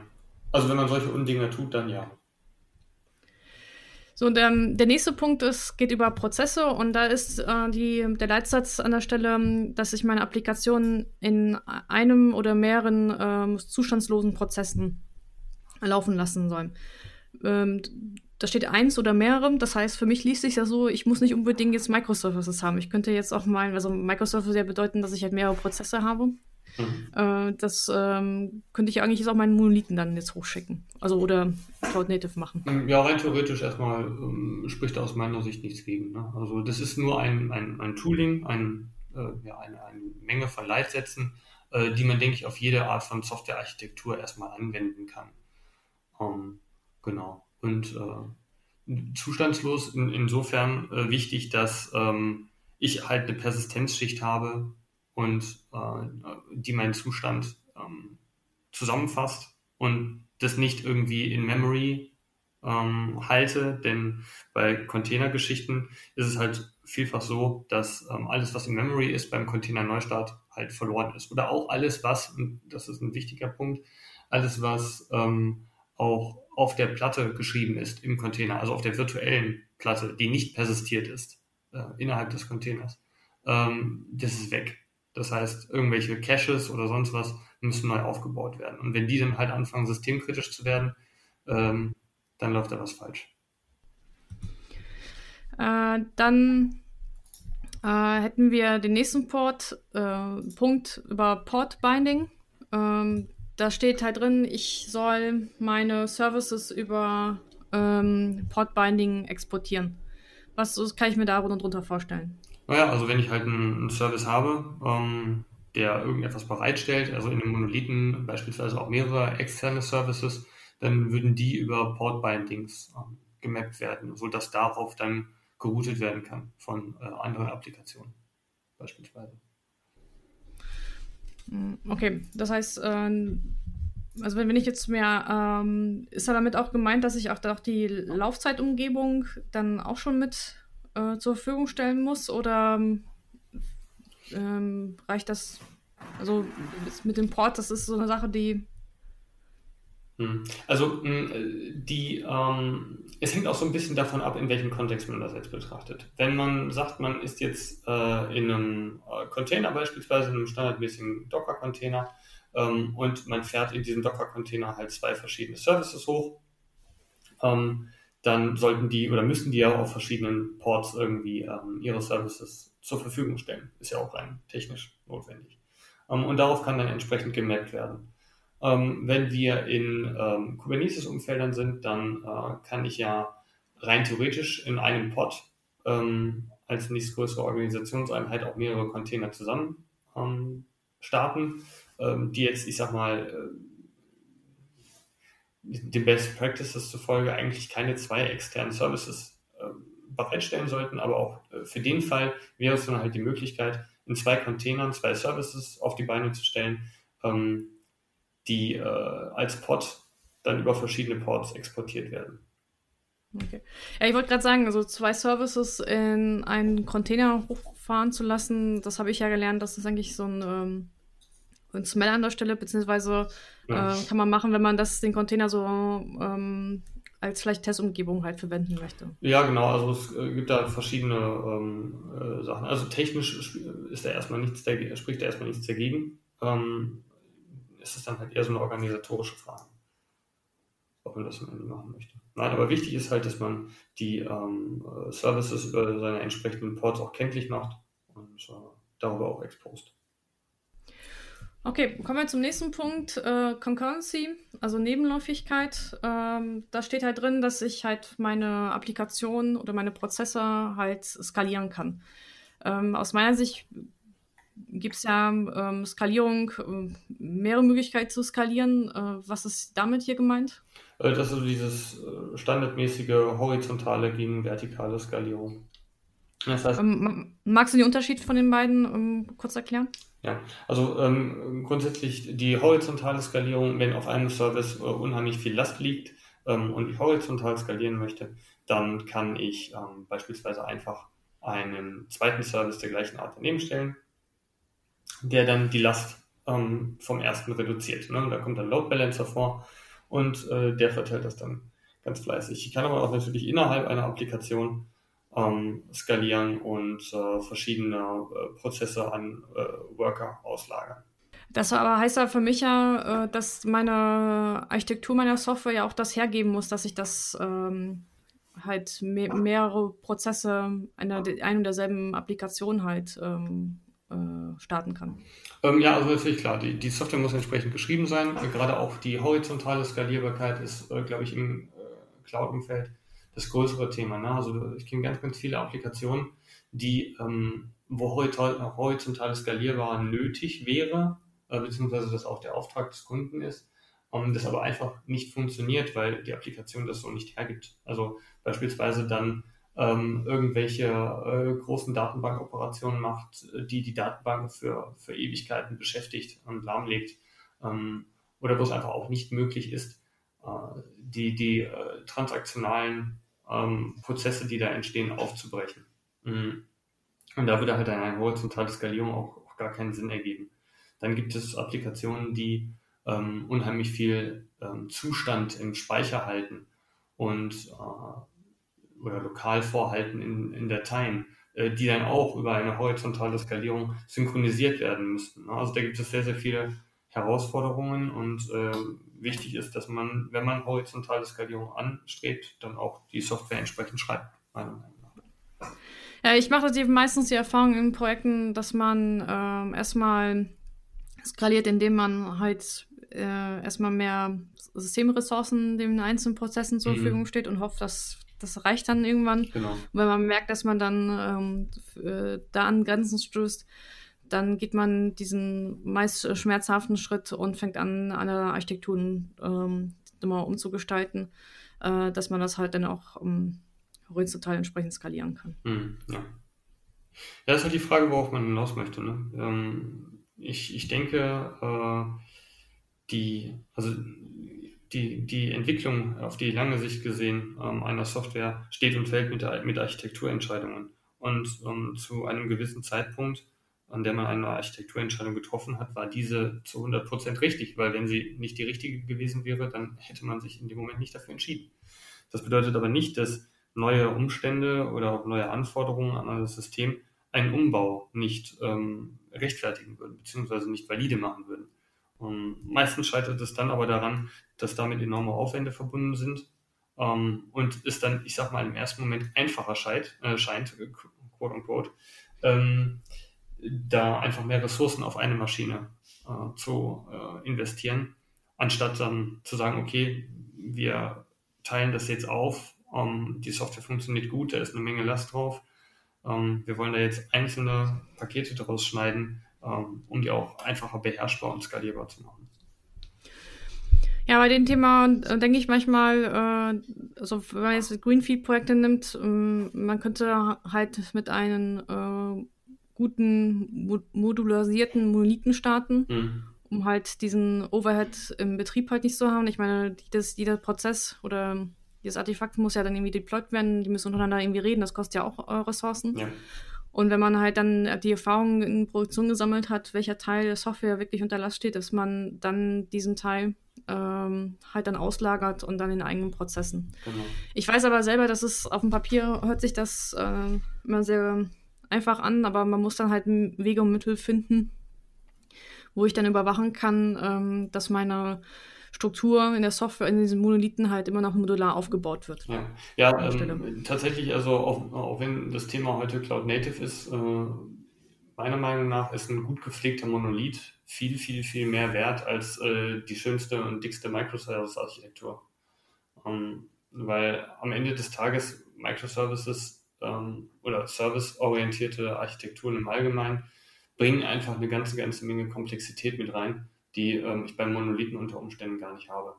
Also wenn man solche Undinge tut, dann ja. So, und ähm, der nächste Punkt ist, geht über Prozesse und da ist äh, die, der Leitsatz an der Stelle, dass ich meine Applikation in einem oder mehreren ähm, zustandslosen Prozessen laufen lassen soll. Ähm, da steht eins oder mehrere, das heißt, für mich liest sich ja so, ich muss nicht unbedingt jetzt Microservices haben. Ich könnte jetzt auch mal, also Microservices ja bedeuten, dass ich halt mehrere Prozesse habe. Mhm. Äh, das ähm, könnte ich eigentlich jetzt auch meinen Monolithen dann jetzt hochschicken. Also oder Cloud Native machen. Ja, rein theoretisch erstmal ähm, spricht aus meiner Sicht nichts gegen. Ne? Also das ist nur ein, ein, ein Tooling, ein, äh, ja, eine, eine Menge von Leitsätzen, äh, die man, denke ich, auf jede Art von Softwarearchitektur erstmal anwenden kann. Ähm, genau. Und äh, zustandslos in, insofern äh, wichtig, dass ähm, ich halt eine Persistenzschicht habe und äh, die meinen Zustand ähm, zusammenfasst und das nicht irgendwie in Memory ähm, halte, denn bei Containergeschichten ist es halt vielfach so, dass ähm, alles, was in Memory ist, beim Container-Neustart halt verloren ist. Oder auch alles, was, und das ist ein wichtiger Punkt, alles, was ähm, auch auf der Platte geschrieben ist im Container, also auf der virtuellen Platte, die nicht persistiert ist äh, innerhalb des Containers, ähm, das ist weg. Das heißt, irgendwelche Caches oder sonst was müssen neu aufgebaut werden. Und wenn die dann halt anfangen, systemkritisch zu werden, ähm, dann läuft da was falsch. Äh, dann äh, hätten wir den nächsten Port, äh, Punkt über Port Binding. Ähm, da steht halt drin, ich soll meine Services über ähm, Port Binding exportieren. Was, kann ich mir darunter vorstellen? Naja, also wenn ich halt einen, Service habe, ähm, der irgendetwas bereitstellt, also in einem Monolithen beispielsweise auch mehrere externe Services, dann würden die über Port-Bindings ähm, gemappt werden, sodass darauf dann geroutet werden kann von äh, anderen Applikationen beispielsweise. Hm, okay, das heißt, äh, also wenn, wenn ich jetzt mehr, ähm, ist da damit auch gemeint, dass ich auch, auch die Laufzeitumgebung dann auch schon mit äh, zur Verfügung stellen muss oder ähm, reicht das? Also mit dem Port, das ist so eine Sache, die. Hm. Also die, ähm, es hängt auch so ein bisschen davon ab, in welchem Kontext man das jetzt betrachtet. Wenn man sagt, man ist jetzt äh, in einem äh, Container beispielsweise, in einem standardmäßigen Docker-Container ähm, und man fährt in diesem Docker-Container halt zwei verschiedene Services hoch, ähm, dann sollten die oder müssten die ja auf verschiedenen Ports irgendwie ähm, ihre Services zur Verfügung stellen. Ist ja auch rein technisch notwendig. Ähm, und darauf kann dann entsprechend gemerkt werden. Ähm, wenn wir in ähm, Kubernetes-Umfeldern sind, dann äh, kann ich ja rein theoretisch in einem Pod ähm, als nächstgrößere Organisationseinheit auch mehrere Container zusammen ähm, starten, die jetzt, ich sag mal, äh, den Best Practices zufolge eigentlich keine zwei externen Services äh, bereitstellen sollten, aber auch äh, für den Fall wäre es dann halt die Möglichkeit, in zwei Containern zwei Services auf die Beine zu stellen, ähm, die äh, als Pod dann über verschiedene Ports exportiert werden. Okay. Ja, ich wollte gerade sagen, also zwei Services in einen Container hochfahren zu lassen, das habe ich ja gelernt, das ist eigentlich so ein, ähm, ein Smell an der Stelle, beziehungsweise äh, kann man machen, wenn man das, den Container so ähm, als vielleicht Testumgebung halt verwenden möchte. Ja, genau. Also es äh, gibt da verschiedene ähm, äh, Sachen. Also technisch ist da erstmal nichts dagegen, spricht da erstmal nichts dagegen. Ähm, ist es dann halt eher so eine organisatorische Frage, ob man das am Ende machen möchte. Nein, aber wichtig ist halt, dass man die ähm, Services über seine entsprechenden Ports auch kenntlich macht und äh, darüber auch exposed. Okay, kommen wir zum nächsten Punkt. Äh, Concurrency, also Nebenläufigkeit. Ähm, da steht halt drin, dass ich halt meine Applikation oder meine Prozesse halt skalieren kann. Ähm, aus meiner Sicht gibt es ja ähm, Skalierung, äh, mehrere Möglichkeiten zu skalieren. Äh, was ist damit hier gemeint? Äh, das ist also dieses äh, standardmäßige horizontale gegen vertikale Skalierung. Das heißt, ähm, magst du den Unterschied von den beiden ähm, kurz erklären? Ja, also ähm, grundsätzlich die horizontale Skalierung, wenn auf einem Service äh, unheimlich viel Last liegt ähm, und ich horizontal skalieren möchte, dann kann ich ähm, beispielsweise einfach einen zweiten Service der gleichen Art daneben stellen, der dann die Last vom ersten reduziert. Ne? Da kommt dann Load Balancer vor und äh, der verteilt das dann ganz fleißig. Ich kann aber auch natürlich innerhalb einer Applikation ähm, skalieren und äh, verschiedene äh, Prozesse an äh, Worker auslagern. Das aber heißt ja für mich ja, äh, dass meine Architektur meiner Software ja auch das hergeben muss, dass ich das ähm, halt me mehrere Prozesse einer ein und derselben Applikation halt ähm, äh, starten kann. Ähm, ja, also natürlich klar, die, die, Software muss entsprechend geschrieben sein. Gerade auch die horizontale Skalierbarkeit ist, äh, glaube ich, im Cloud-Umfeld das größere Thema. Ne? Also ich kenne ganz, ganz viele Applikationen, die, ähm, wo horizontale Skalierbar nötig wäre, äh, beziehungsweise das auch der Auftrag des Kunden ist, ähm, das aber einfach nicht funktioniert, weil die Applikation das so nicht hergibt. Also beispielsweise dann ähm, irgendwelche äh, großen Datenbankoperationen macht, die die Datenbank für, für Ewigkeiten beschäftigt und lahmlegt. Ähm, oder wo es einfach auch nicht möglich ist, die, die äh, transaktionalen ähm, Prozesse, die da entstehen, aufzubrechen. Mhm. Und da würde halt eine horizontale Skalierung auch, auch, gar keinen Sinn ergeben. Dann gibt es Applikationen, die ähm, unheimlich viel ähm, Zustand im Speicher halten und äh, oder lokal vorhalten in, in Dateien, äh, die dann auch über eine horizontale Skalierung synchronisiert werden müssten. Also da gibt es sehr, sehr viele Herausforderungen und äh, wichtig ist, dass man, wenn man horizontale Skalierung anstrebt, dann auch die Software entsprechend schreibt, meiner Meinung nach. Ja, ich mache eben meistens die Erfahrung in Projekten, dass man ähm, erstmal skaliert, indem man halt äh, erstmal mehr Systemressourcen den einzelnen Prozessen zur mhm. Verfügung steht und hofft, dass das reicht dann irgendwann. Genau. Und wenn man merkt, dass man dann ähm, äh, da an Grenzen stößt, dann geht man diesen meist äh, schmerzhaften Schritt und fängt an, eine Architektur ähm, immer umzugestalten, äh, dass man das halt dann auch ähm, horizontal entsprechend skalieren kann. Mhm, ja. ja, das ist halt die Frage, worauf man hinaus möchte. Ne? Ähm, ich, ich denke, äh, die, also die, die Entwicklung auf die lange Sicht gesehen ähm, einer Software steht und fällt mit, der, mit Architekturentscheidungen. Und ähm, zu einem gewissen Zeitpunkt an der man eine Architekturentscheidung getroffen hat, war diese zu 100 Prozent richtig, weil wenn sie nicht die richtige gewesen wäre, dann hätte man sich in dem Moment nicht dafür entschieden. Das bedeutet aber nicht, dass neue Umstände oder auch neue Anforderungen an das System einen Umbau nicht ähm, rechtfertigen würden, beziehungsweise nicht valide machen würden. Und meistens scheitert es dann aber daran, dass damit enorme Aufwände verbunden sind ähm, und es dann, ich sag mal, im ersten Moment einfacher scheint, äh, scheint quote unquote, ähm, da einfach mehr Ressourcen auf eine Maschine äh, zu äh, investieren, anstatt dann zu sagen, okay, wir teilen das jetzt auf, ähm, die Software funktioniert gut, da ist eine Menge Last drauf, ähm, wir wollen da jetzt einzelne Pakete daraus schneiden, ähm, um die auch einfacher beherrschbar und skalierbar zu machen. Ja, bei dem Thema äh, denke ich manchmal, äh, also wenn man jetzt Greenfield-Projekte nimmt, ähm, man könnte halt mit einem äh, guten mo modularisierten Monolithen starten, mhm. um halt diesen Overhead im Betrieb halt nicht zu haben. Ich meine, jedes, jeder Prozess oder dieses Artefakt muss ja dann irgendwie deployed werden, die müssen untereinander irgendwie reden, das kostet ja auch äh, Ressourcen. Ja. Und wenn man halt dann die Erfahrung in Produktion gesammelt hat, welcher Teil der Software wirklich unter Last steht, dass man dann diesen Teil ähm, halt dann auslagert und dann in eigenen Prozessen. Genau. Ich weiß aber selber, dass es auf dem Papier hört sich das äh, immer sehr einfach an, aber man muss dann halt Wege und Mittel finden, wo ich dann überwachen kann, ähm, dass meine Struktur in der Software, in diesen Monolithen halt immer noch modular aufgebaut wird. Ja, ja ähm, tatsächlich, also auch, auch, wenn das Thema heute Cloud Native ist, äh, meiner Meinung nach ist ein gut gepflegter Monolith viel, viel, viel mehr wert als äh, die schönste und dickste Microservice-Architektur. Ähm, weil am Ende des Tages Microservices ähm, oder serviceorientierte Architekturen im Allgemeinen bringen einfach eine ganze, ganze Menge Komplexität mit rein, die ähm, ich beim Monolithen unter Umständen gar nicht habe.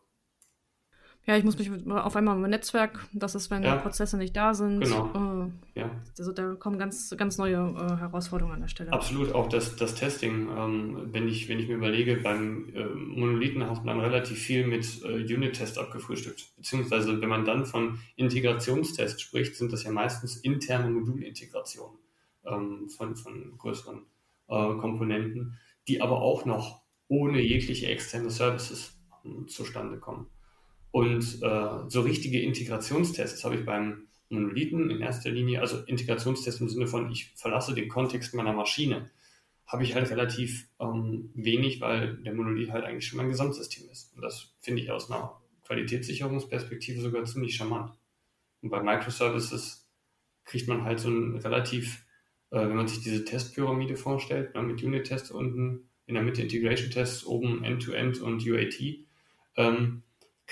Ja, ich muss mich auf einmal mit Netzwerk, das ist, wenn ja. Prozesse nicht da sind. Genau. Äh, ja. Also da kommen ganz, ganz neue äh, Herausforderungen an der Stelle. Absolut, auch das, das Testing. Ähm, wenn, ich, wenn ich mir überlege, beim äh, Monolithen hat man relativ viel mit äh, Unit-Test abgefrühstückt. Beziehungsweise, wenn man dann von Integrationstests spricht, sind das ja meistens interne Modulintegrationen ähm, von, von größeren äh, Komponenten, die aber auch noch ohne jegliche externe Services ähm, zustande kommen. Und äh, so richtige Integrationstests habe ich beim Monolithen in erster Linie, also Integrationstests im Sinne von, ich verlasse den Kontext meiner Maschine, habe ich halt relativ ähm, wenig, weil der Monolith halt eigentlich schon mein Gesamtsystem ist. Und das finde ich aus einer Qualitätssicherungsperspektive sogar ziemlich charmant. Und bei Microservices kriegt man halt so ein relativ, äh, wenn man sich diese Testpyramide vorstellt, ne, mit Unit-Tests unten, in der Mitte Integration-Tests, oben End-to-End -End und UAT, ähm,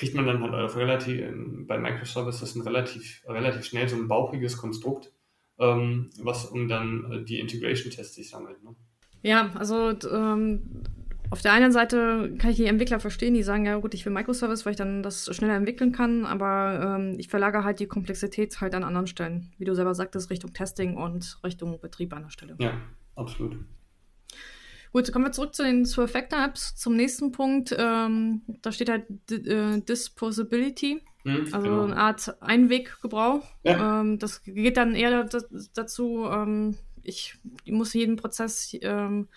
kriegt man dann halt auf relativ, bei Microservices ein relativ, relativ schnell so ein bauchiges Konstrukt, ähm, was um dann äh, die Integration-Tests sich sammelt. Ne? Ja, also ähm, auf der einen Seite kann ich die Entwickler verstehen, die sagen, ja gut, ich will Microservice, weil ich dann das schneller entwickeln kann, aber ähm, ich verlagere halt die Komplexität halt an anderen Stellen, wie du selber sagtest, Richtung Testing und Richtung Betrieb an der Stelle. Ja, absolut. Gut, kommen wir zurück zu den Two Factor Apps. Zum nächsten Punkt, ähm, da steht halt äh, Disposability, hm, also genau. eine Art Einweggebrauch. Ja. Ähm, das geht dann eher dazu, ähm, ich muss jeden Prozess ähm,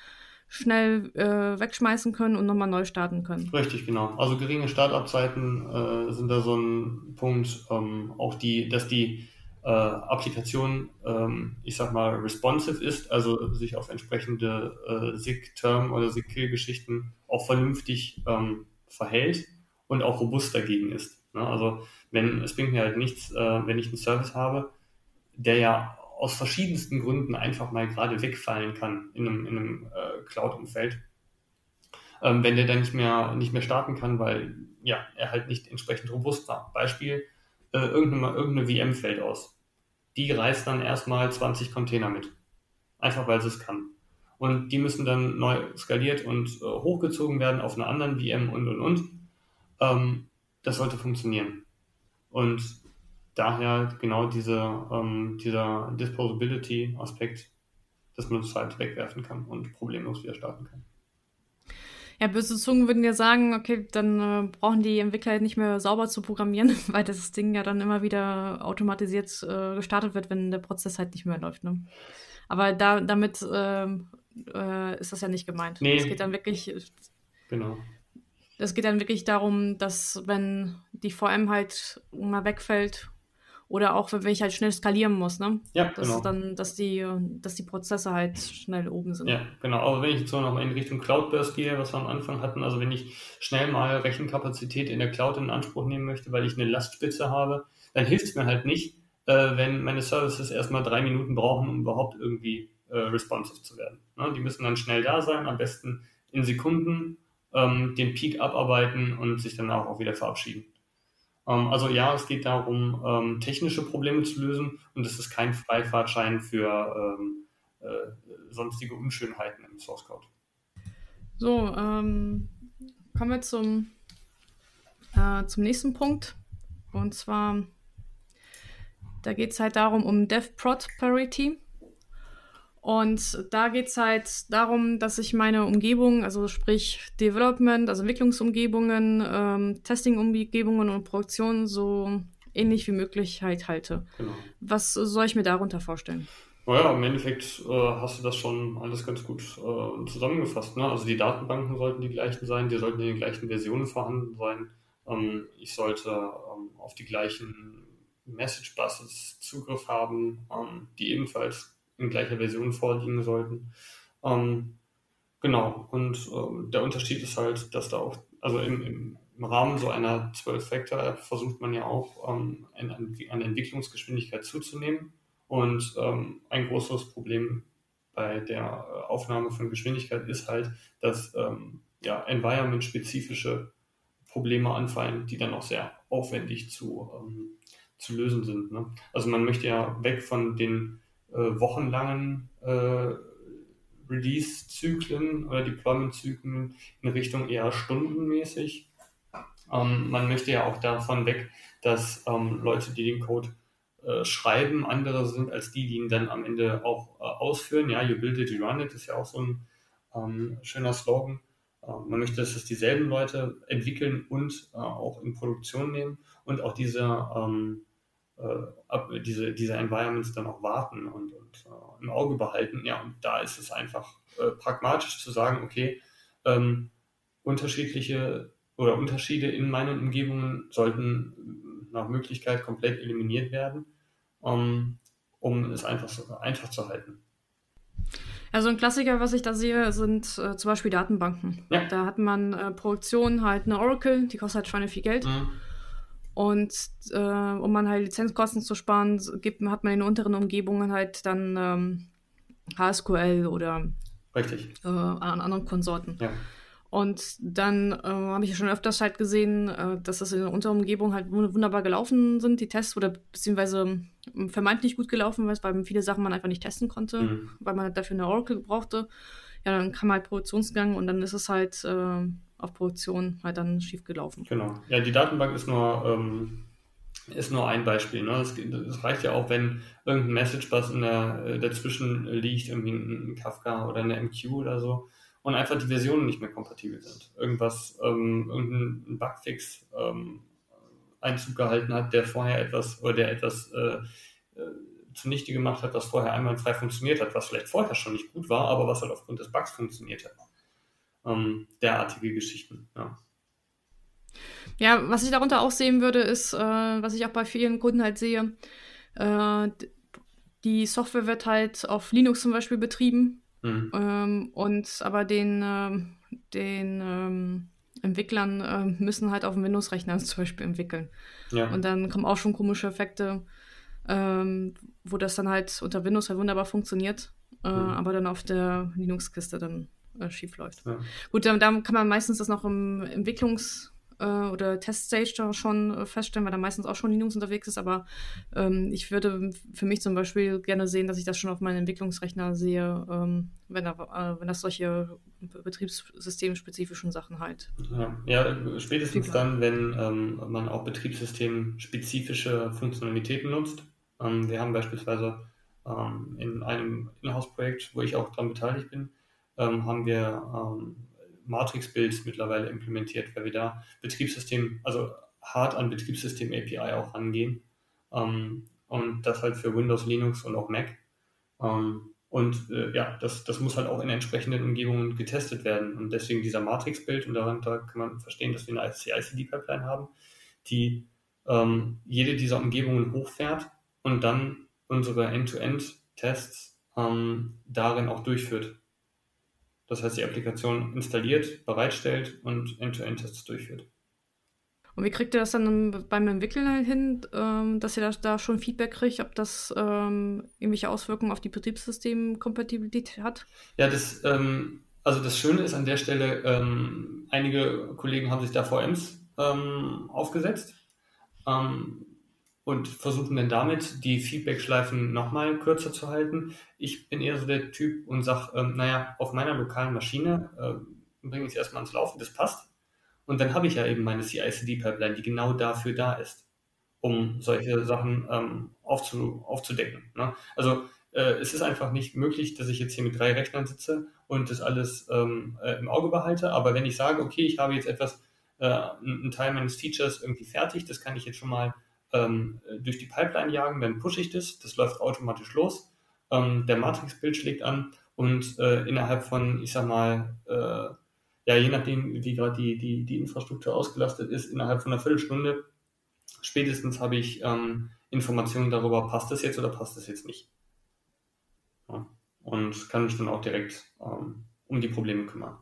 schnell äh, wegschmeißen können und nochmal neu starten können. Richtig, genau. Also geringe Startabzeiten äh, sind da so ein Punkt. Ähm, auch die, dass die äh, Applikation, ähm, ich sag mal, responsive ist, also sich auf entsprechende äh, SIG-Term- oder SIG-Kill-Geschichten auch vernünftig ähm, verhält und auch robust dagegen ist. Ne? Also wenn es bringt mir halt nichts, äh, wenn ich einen Service habe, der ja aus verschiedensten Gründen einfach mal gerade wegfallen kann in einem, in einem äh, Cloud-Umfeld. Ähm, wenn der dann nicht mehr, nicht mehr starten kann, weil ja, er halt nicht entsprechend robust war. Beispiel, äh, irgendeine, irgendeine VM fällt aus die reißt dann erstmal 20 Container mit. Einfach weil sie es kann. Und die müssen dann neu skaliert und äh, hochgezogen werden auf einer anderen VM und und und. Ähm, das sollte funktionieren. Und daher genau diese, ähm, dieser Disposability-Aspekt, dass man es halt wegwerfen kann und problemlos wieder starten kann. Ja, böse Zungen würden ja sagen, okay, dann äh, brauchen die Entwickler halt nicht mehr sauber zu programmieren, weil das Ding ja dann immer wieder automatisiert äh, gestartet wird, wenn der Prozess halt nicht mehr läuft. Ne? Aber da, damit äh, äh, ist das ja nicht gemeint. Nee. Es geht dann wirklich. Genau. Es geht dann wirklich darum, dass wenn die VM halt mal wegfällt oder auch, wenn ich halt schnell skalieren muss, ne? Ja, dass genau. Dann, dass, die, dass die Prozesse halt schnell oben sind. Ja, genau. Aber wenn ich jetzt so noch in Richtung Cloudburst gehe, was wir am Anfang hatten, also wenn ich schnell mal Rechenkapazität in der Cloud in Anspruch nehmen möchte, weil ich eine Lastspitze habe, dann hilft es mir halt nicht, äh, wenn meine Services erstmal drei Minuten brauchen, um überhaupt irgendwie äh, responsive zu werden. Ne? Die müssen dann schnell da sein, am besten in Sekunden ähm, den Peak abarbeiten und sich danach auch wieder verabschieden. Ähm, also ja, es geht darum, ähm, technische Probleme zu lösen und es ist kein Freifahrtschein für ähm, äh, sonstige Unschönheiten im Source Code. So, ähm, kommen wir zum, äh, zum nächsten Punkt. Und zwar, da geht es halt darum, um DevProd Parity. Und da geht es halt darum, dass ich meine Umgebung, also sprich Development, also Entwicklungsumgebungen, ähm, Testing-Umgebungen und Produktion so ähnlich wie möglich halt halte. Genau. Was soll ich mir darunter vorstellen? Naja, im Endeffekt äh, hast du das schon alles ganz gut äh, zusammengefasst. Ne? Also die Datenbanken sollten die gleichen sein, die sollten in den gleichen Versionen vorhanden sein. Ähm, ich sollte ähm, auf die gleichen Message Buses Zugriff haben, ähm, die ebenfalls in gleicher Version vorliegen sollten. Ähm, genau, und ähm, der Unterschied ist halt, dass da auch, also im, im, Rahmen so einer 12-Factor-App versucht man ja auch ähm, an, an Entwicklungsgeschwindigkeit zuzunehmen und ähm, ein großes Problem bei der äh, Aufnahme von Geschwindigkeit ist halt, dass ähm, ja, environment-spezifische Probleme anfallen, die dann auch sehr aufwendig zu, ähm, zu lösen sind. Ne? Also man möchte ja weg von den wochenlangen äh, Release-Zyklen oder Deployment-Zyklen in Richtung eher stundenmäßig. Ähm, man möchte ja auch davon weg, dass ähm, Leute, die den Code äh, schreiben, andere sind als die, die ihn dann am Ende auch äh, ausführen. Ja, you build it, you run it ist ja auch so ein ähm, schöner Slogan. Äh, man möchte, dass es dieselben Leute entwickeln und äh, auch in Produktion nehmen und auch diese, ähm, äh, diese, diese Environments dann auch warten und, und im Auge behalten. Ja, und da ist es einfach pragmatisch zu sagen, okay, ähm, unterschiedliche oder Unterschiede in meinen Umgebungen sollten nach Möglichkeit komplett eliminiert werden um, um es einfach, so, einfach zu halten. Also ein Klassiker, was ich da sehe, sind äh, zum Beispiel Datenbanken. Ja. Da hat man äh, Produktion halt eine Oracle, die kostet halt schon viel Geld. Mhm. Und äh, um man halt Lizenzkosten zu sparen, gibt, hat man in unteren Umgebungen halt dann ähm, HSQL oder Richtig. Äh, an anderen Konsorten. Ja. Und dann äh, habe ich ja schon öfters halt gesehen, äh, dass das in unserer Umgebung halt wunderbar gelaufen sind, die Tests, oder beziehungsweise ähm, vermeintlich gut gelaufen ist, weil viele Sachen man einfach nicht testen konnte, mhm. weil man dafür eine Oracle brauchte. Ja, dann kam halt Produktionsgang und dann ist es halt äh, auf Produktion halt dann schief gelaufen. Genau. Ja, die Datenbank ist nur, ähm, ist nur ein Beispiel. Ne? Reicht ja auch, wenn irgendein Message Bus in der, äh, dazwischen liegt, irgendwie ein, Kafka oder eine MQ oder so und einfach die Versionen nicht mehr kompatibel sind. Irgendwas, ähm, irgendein Bugfix ähm, Einzug gehalten hat, der vorher etwas oder der etwas äh, äh, zunichte gemacht hat, was vorher einwandfrei funktioniert hat, was vielleicht vorher schon nicht gut war, aber was halt aufgrund des Bugs funktioniert hat. Ähm, derartige Geschichten, ja. Ja, was ich darunter auch sehen würde, ist, äh, was ich auch bei vielen Kunden halt sehe, äh, die Software wird halt auf Linux zum Beispiel betrieben Mhm. Ähm, und aber den, äh, den ähm, Entwicklern äh, müssen halt auf dem Windows-Rechner zum Beispiel entwickeln. Ja. Und dann kommen auch schon komische Effekte, ähm, wo das dann halt unter Windows halt wunderbar funktioniert, äh, mhm. aber dann auf der Linux-Kiste dann äh, schief läuft. Ja. Gut, dann, dann, kann man meistens das noch im Entwicklungs- äh, oder Teststage da schon äh, feststellen, weil da meistens auch schon Linux unterwegs ist. Aber ähm, ich würde für mich zum Beispiel gerne sehen, dass ich das schon auf meinem Entwicklungsrechner sehe, ähm, wenn, da, äh, wenn das solche betriebssystemspezifischen Sachen halt. Ja, ja spätestens dann, wenn ähm, man auch betriebssystemspezifische Funktionalitäten nutzt. Ähm, wir haben beispielsweise ähm, in einem Inhouse-Projekt, wo ich auch daran beteiligt bin, ähm, haben wir Matrix-Builds mittlerweile implementiert, weil wir da Betriebssystem, also hart an Betriebssystem API auch rangehen. Ähm, und das halt für Windows, Linux und auch Mac. Ähm, und äh, ja, das, das muss halt auch in entsprechenden Umgebungen getestet werden. Und deswegen dieser Matrix-Build, und daran da kann man verstehen, dass wir eine CI-CD-Pipeline haben, die ähm, jede dieser Umgebungen hochfährt und dann unsere End-to-End-Tests ähm, darin auch durchführt. Das heißt, die Applikation installiert, bereitstellt und End-to-End-Tests durchführt. Und wie kriegt ihr das dann beim Entwickeln hin, ähm, dass ihr da, schon Feedback kriegt, ob das ähm, irgendwelche Auswirkungen auf die Betriebssystemkompatibilität hat? Ja, das, ähm, also das Schöne ist an der Stelle, einige Kollegen haben sich da VMs aufgesetzt. Und versuchen dann damit die Feedback-Schleifen nochmal kürzer zu halten. Ich bin eher so der Typ und sage, ähm, naja, auf meiner lokalen Maschine äh, bringe ich es erstmal ans Laufen, das passt. Und dann habe ich ja eben meine CI-CD-Pipeline, die genau dafür da ist, um solche Sachen ähm, aufzu, aufzudecken. Ne? Also äh, es ist einfach nicht möglich, dass ich jetzt hier mit drei Rechnern sitze und das alles ähm, äh, im Auge behalte. Aber wenn ich sage, okay, ich habe jetzt etwas, äh, einen Teil meines Features irgendwie fertig, das kann ich jetzt schon mal ähm, durch die Pipeline jagen, dann pushe ich das, das läuft automatisch los, ähm, der Matrix-Bild schlägt an und äh, innerhalb von, ich sag mal, äh, ja, je nachdem, wie gerade die, die, die Infrastruktur ausgelastet ist, innerhalb von einer Viertelstunde spätestens habe ich ähm, Informationen darüber, passt das jetzt oder passt das jetzt nicht. Ja. Und kann mich dann auch direkt ähm, um die Probleme kümmern.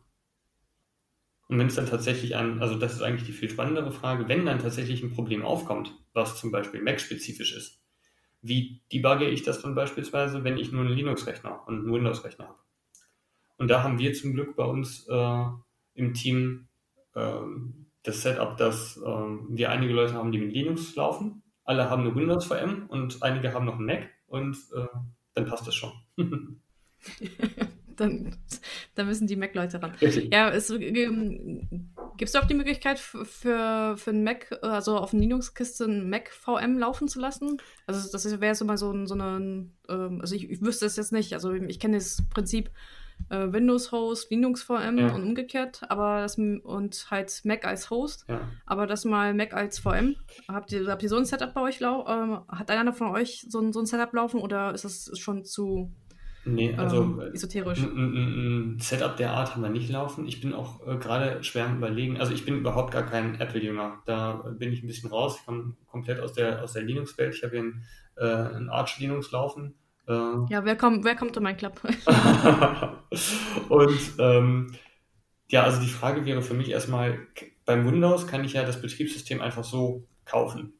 Und wenn es dann tatsächlich ein, also das ist eigentlich die viel spannendere Frage, wenn dann tatsächlich ein Problem aufkommt, was zum Beispiel Mac-spezifisch ist, wie debugge ich das dann beispielsweise, wenn ich nur einen Linux-Rechner und einen Windows-Rechner habe? Und da haben wir zum Glück bei uns äh, im Team äh, das Setup, dass äh, wir einige Leute haben, die mit Linux laufen, alle haben eine Windows-VM und einige haben noch einen Mac und äh, dann passt das schon. dann, dann müssen die Mac-Leute ran. Richtig. Ja, es, ähm, gibt es auch die Möglichkeit für, für einen Mac, also auf einer Linux-Kiste einen Mac VM laufen zu lassen? Also das wäre so mal so, ein, so eine, ähm, also ich, ich wüsste es jetzt nicht, also ich kenne das Prinzip äh, Windows-Host, Linux-VM ja. und umgekehrt, aber das und halt Mac als Host, ja. aber das mal Mac als VM. Habt ihr, habt ihr so ein Setup bei euch lau ähm, Hat einer von euch so ein, so ein Setup laufen oder ist das schon zu Nee, also ähm, esoterisch. Ein, Setup der Art haben wir nicht laufen. Ich bin auch äh, gerade schwer am überlegen. Also ich bin überhaupt gar kein Apple-Jünger. Da bin ich ein bisschen raus. Ich komme komplett aus der, aus der Linux-Welt. Ich habe hier ein, äh, ein Arch Linux laufen. Äh, ja, wer kommt, wer kommt in mein Club? und ähm, ja, also die Frage wäre für mich erstmal, beim Windows kann ich ja das Betriebssystem einfach so kaufen.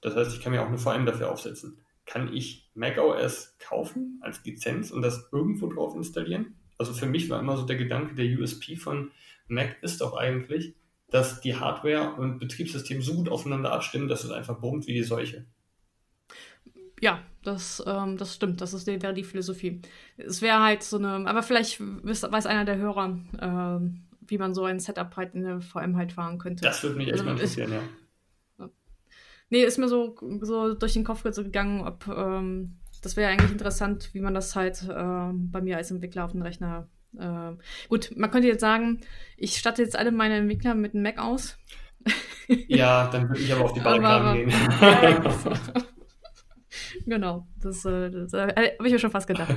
Das heißt, ich kann mir auch eine VM dafür aufsetzen kann ich macOS kaufen als Lizenz und das irgendwo drauf installieren? Also für mich war immer so der Gedanke, der USP von Mac ist doch eigentlich, dass die Hardware und Betriebssystem so gut aufeinander abstimmen, dass es einfach brummt wie die Seuche. Ja, das, ähm, das stimmt. Das ist, wäre die Philosophie. Es wäre halt so eine, aber vielleicht weiß einer der Hörer, äh, wie man so ein Setup halt in der VM halt fahren könnte. Das würde mich echt also, mal interessieren, ja. Nee, ist mir so, so durch den Kopf gegangen, ob ähm, das wäre eigentlich interessant, wie man das halt äh, bei mir als Entwickler auf dem Rechner. Äh, gut, man könnte jetzt sagen, ich statte jetzt alle meine Entwickler mit einem Mac aus. ja, dann würde ich aber auf die Barrikaden gehen. genau, das, äh, das äh, habe ich mir schon fast gedacht.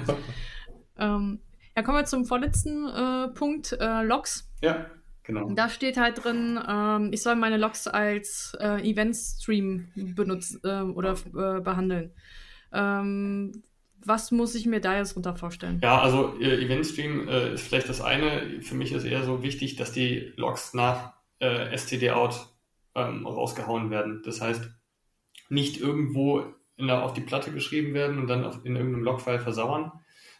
ähm, ja, kommen wir zum vorletzten äh, Punkt, äh, Logs. Ja. Genau. Da steht halt drin, ähm, ich soll meine Logs als äh, Event-Stream benutzen äh, oder äh, behandeln. Ähm, was muss ich mir da jetzt runter vorstellen? Ja, also äh, Event-Stream äh, ist vielleicht das eine. Für mich ist eher so wichtig, dass die Logs nach äh, std-out ähm, rausgehauen werden. Das heißt, nicht irgendwo der, auf die Platte geschrieben werden und dann auf, in irgendeinem Logfile versauern,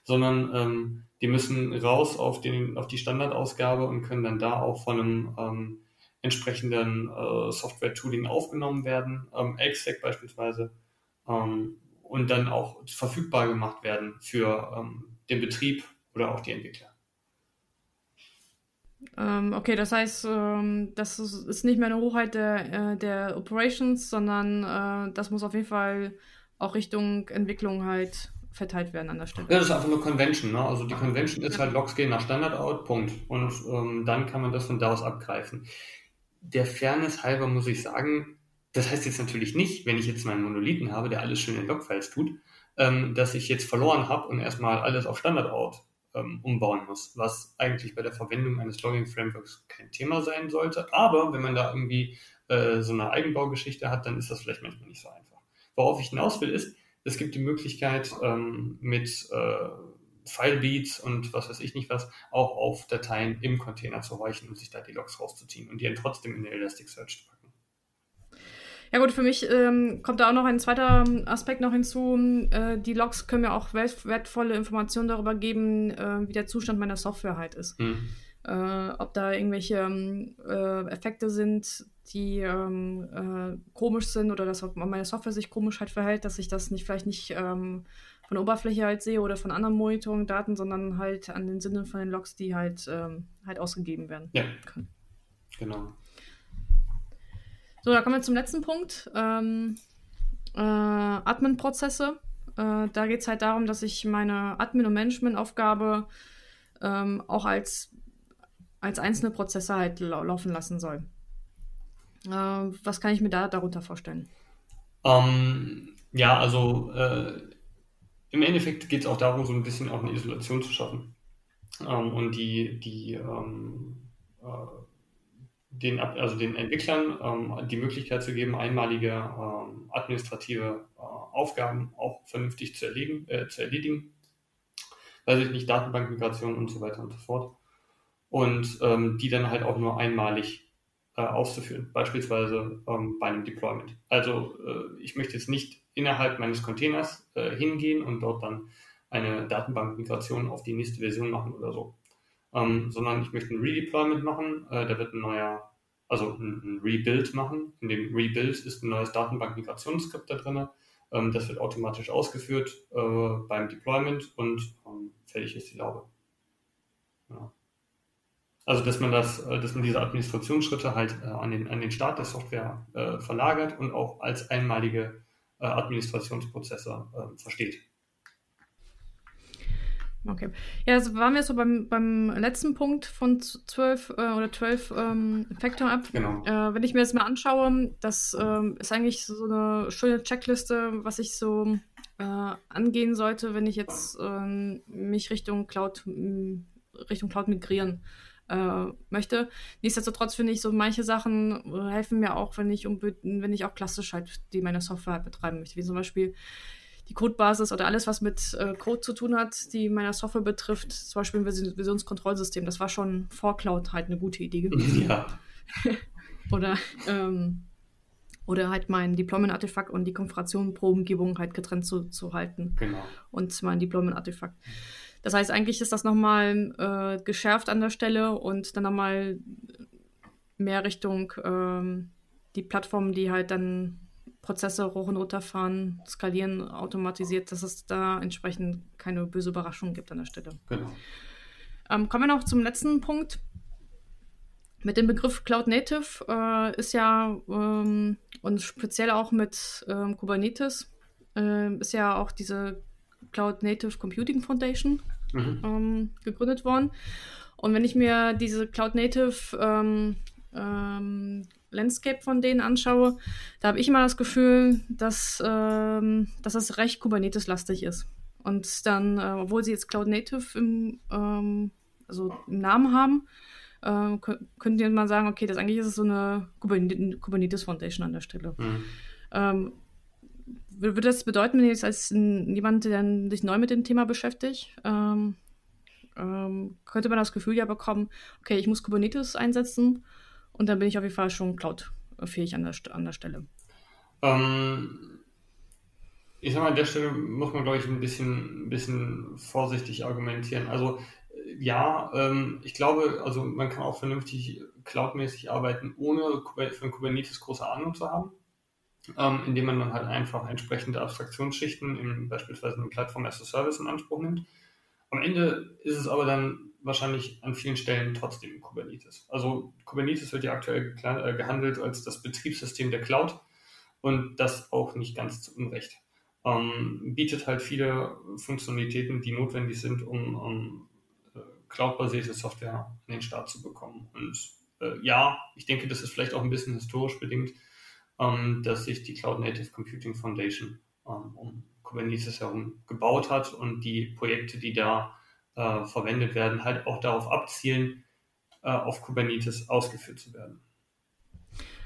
sondern ähm, die müssen raus auf, den, auf die Standardausgabe und können dann da auch von einem ähm, entsprechenden äh, Software-Tooling aufgenommen werden, ähm, XSEC beispielsweise, ähm, und dann auch verfügbar gemacht werden für ähm, den Betrieb oder auch die Entwickler. Ähm, okay, das heißt, ähm, das ist nicht mehr eine Hoheit der, äh, der Operations, sondern äh, das muss auf jeden Fall auch Richtung Entwicklung halt verteilt werden an der Stelle. Ja, das ist einfach nur Convention. Ne? Also die Convention ist halt Logs gehen nach Standard-Out, Punkt. Und ähm, dann kann man das von da aus abgreifen. Der Fairness halber muss ich sagen, das heißt jetzt natürlich nicht, wenn ich jetzt meinen Monolithen habe, der alles schön in Logfiles tut, ähm, dass ich jetzt verloren habe und erstmal alles auf Standard-Out ähm, umbauen muss, was eigentlich bei der Verwendung eines Logging-Frameworks kein Thema sein sollte. Aber wenn man da irgendwie äh, so eine Eigenbaugeschichte hat, dann ist das vielleicht manchmal nicht so einfach. Worauf ich hinaus will, ist, es gibt die Möglichkeit, ähm, mit äh, Filebeats und was weiß ich nicht was, auch auf Dateien im Container zu horchen und sich da die Logs rauszuziehen und die dann trotzdem in den Elasticsearch zu packen. Ja gut, für mich ähm, kommt da auch noch ein zweiter Aspekt noch hinzu. Äh, die Logs können mir auch wertvolle Informationen darüber geben, äh, wie der Zustand meiner Software halt ist. Mhm. Äh, ob da irgendwelche ähm, äh, Effekte sind, die ähm, äh, komisch sind oder dass meine Software sich komisch halt verhält, dass ich das nicht vielleicht nicht ähm, von der Oberfläche halt sehe oder von anderen Monitoring-Daten, sondern halt an den Sinnen von den Logs, die halt, ähm, halt ausgegeben werden. Ja, können. genau. So, da kommen wir zum letzten Punkt. Ähm, äh, Admin-Prozesse. Äh, da geht es halt darum, dass ich meine Admin- und Management-Aufgabe ähm, auch als, als einzelne Prozesse halt lau laufen lassen soll. Äh, was kann ich mir da darunter vorstellen? Ähm, ja, also äh, im Endeffekt geht es auch darum, so ein bisschen auch eine Isolation zu schaffen ähm, und die, die ähm, äh, den, also den Entwicklern ähm, die Möglichkeit zu geben, einmalige ähm, administrative äh, Aufgaben auch vernünftig zu, erledigen, äh, zu erledigen. Weiß ich nicht, Datenbankmigration und so weiter und so fort. Und ähm, die dann halt auch nur einmalig äh, auszuführen, beispielsweise ähm, bei einem Deployment. Also äh, ich möchte jetzt nicht innerhalb meines Containers äh, hingehen und dort dann eine Datenbankmigration auf die nächste Version machen oder so ähm, sondern ich möchte ein Redeployment machen. Äh, da wird ein neuer, also ein, ein, Rebuild machen. In dem Rebuild ist ein neues Datenbank-Migrationsskript da drin. Ähm, das wird automatisch ausgeführt äh, beim Deployment und ähm, fertig ist die Laube. Ja. Also dass man das, äh, dass man diese Administrationsschritte halt äh, an, den, an den Start der Software äh, verlagert und auch als einmalige äh, Administrationsprozesse äh, versteht. Okay. Ja, also waren wir so beim, beim letzten Punkt von 12 äh, oder 12 ähm, Factor Up. Genau. Äh, wenn ich mir das mal anschaue, das äh, ist eigentlich so eine schöne Checkliste, was ich so angehen sollte, wenn ich jetzt ähm, mich Richtung Cloud, Richtung Cloud migrieren äh, möchte. Nichtsdestotrotz finde ich so manche Sachen äh, helfen mir auch, wenn ich wenn ich auch klassisch halt die meine Software halt betreiben möchte, wie zum Beispiel die Codebasis oder alles, was mit äh, Code zu tun hat, die meiner Software betrifft, zum Beispiel ein Visionskontrollsystem, das war schon vor Cloud halt eine gute Idee gewesen. Ja. oder, ähm, oder halt mein Deployment-Artefakt und die Konfiguration pro Umgebung halt getrennt zu, zu halten. Genau. Und mein Deployment-Artefakt. Das heißt, eigentlich ist das nochmal äh, geschärft an der Stelle und dann nochmal mehr Richtung ähm, die Plattformen, die halt dann Prozesse hoch und runter fahren, skalieren, automatisiert, dass es da entsprechend keine böse Überraschung gibt an der Stelle. Genau. Ähm, kommen wir noch zum letzten Punkt. Mit dem Begriff Cloud Native äh, ist ja ähm, und speziell auch mit ähm, Kubernetes äh, ist ja auch diese Cloud Native Computing Foundation mhm. Ähm, gegründet worden. Und wenn ich mir diese Cloud Native ähm, ähm, Landscape von denen anschaue, da habe ich immer das Gefühl, dass, ähm, dass das recht Kubernetes-lastig ist. Und dann, äh, obwohl sie jetzt Cloud Native im, ähm, also im Namen haben, äh, könnten ihr mal sagen, okay, das eigentlich ist es so eine Kubernetes Foundation an der Stelle. Mhm. Würde das bedeuten, wenn ihr jetzt als jemand, der sich neu mit dem Thema beschäftigt, ähm, ähm, könnte man das Gefühl ja bekommen, okay, ich muss Kubernetes einsetzen und dann bin ich auf jeden Fall schon Cloud-fähig an der, an der Stelle. Ähm, ich sag mal, an der Stelle muss man, glaube ich, ein bisschen, ein bisschen vorsichtig argumentieren. Also ja, ähm, ich glaube, also man kann auch vernünftig cloudmäßig arbeiten, ohne von Kubernetes große Ahnung zu haben, ähm, indem man dann halt einfach entsprechende Abstraktionsschichten, in, beispielsweise eine Plattform as a Service in Anspruch nimmt. Am Ende ist es aber dann wahrscheinlich an vielen Stellen trotzdem Kubernetes. Also Kubernetes wird ja aktuell äh, gehandelt als das Betriebssystem der Cloud und das auch nicht ganz zu Unrecht. Ähm, bietet halt viele Funktionalitäten, die notwendig sind, um, um äh, cloud-basierte Software an den Start zu bekommen. Und äh, ja, ich denke, das ist vielleicht auch ein bisschen historisch bedingt, dass sich die Cloud Native Computing Foundation ähm, um Kubernetes herum gebaut hat und die Projekte, die da äh, verwendet werden, halt auch darauf abzielen, äh, auf Kubernetes ausgeführt zu werden.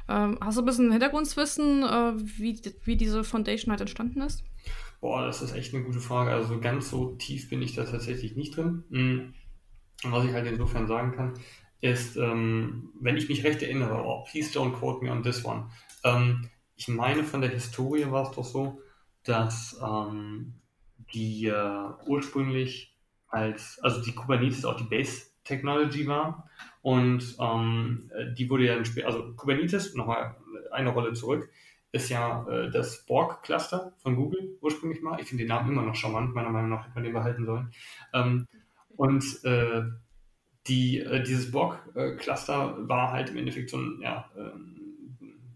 Ähm, hast du ein bisschen Hintergrundwissen, äh, wie, wie diese Foundation halt entstanden ist? Boah, das ist echt eine gute Frage. Also ganz so tief bin ich da tatsächlich nicht drin. Mhm. Was ich halt insofern sagen kann, ist, ähm, wenn ich mich recht erinnere, oh, please don't quote me on this one. Ähm, ich meine, von der Historie war es doch so, dass ähm, die äh, ursprünglich als, also die Kubernetes auch die Base Technology war und ähm, die wurde ja, also Kubernetes, nochmal eine Rolle zurück, ist ja äh, das Borg-Cluster von Google ursprünglich mal. Ich finde den Namen immer noch charmant, meiner Meinung nach hätte man den behalten sollen. Ähm, und äh, die, äh, dieses Borg-Cluster war halt im Endeffekt so ein, ja, ähm,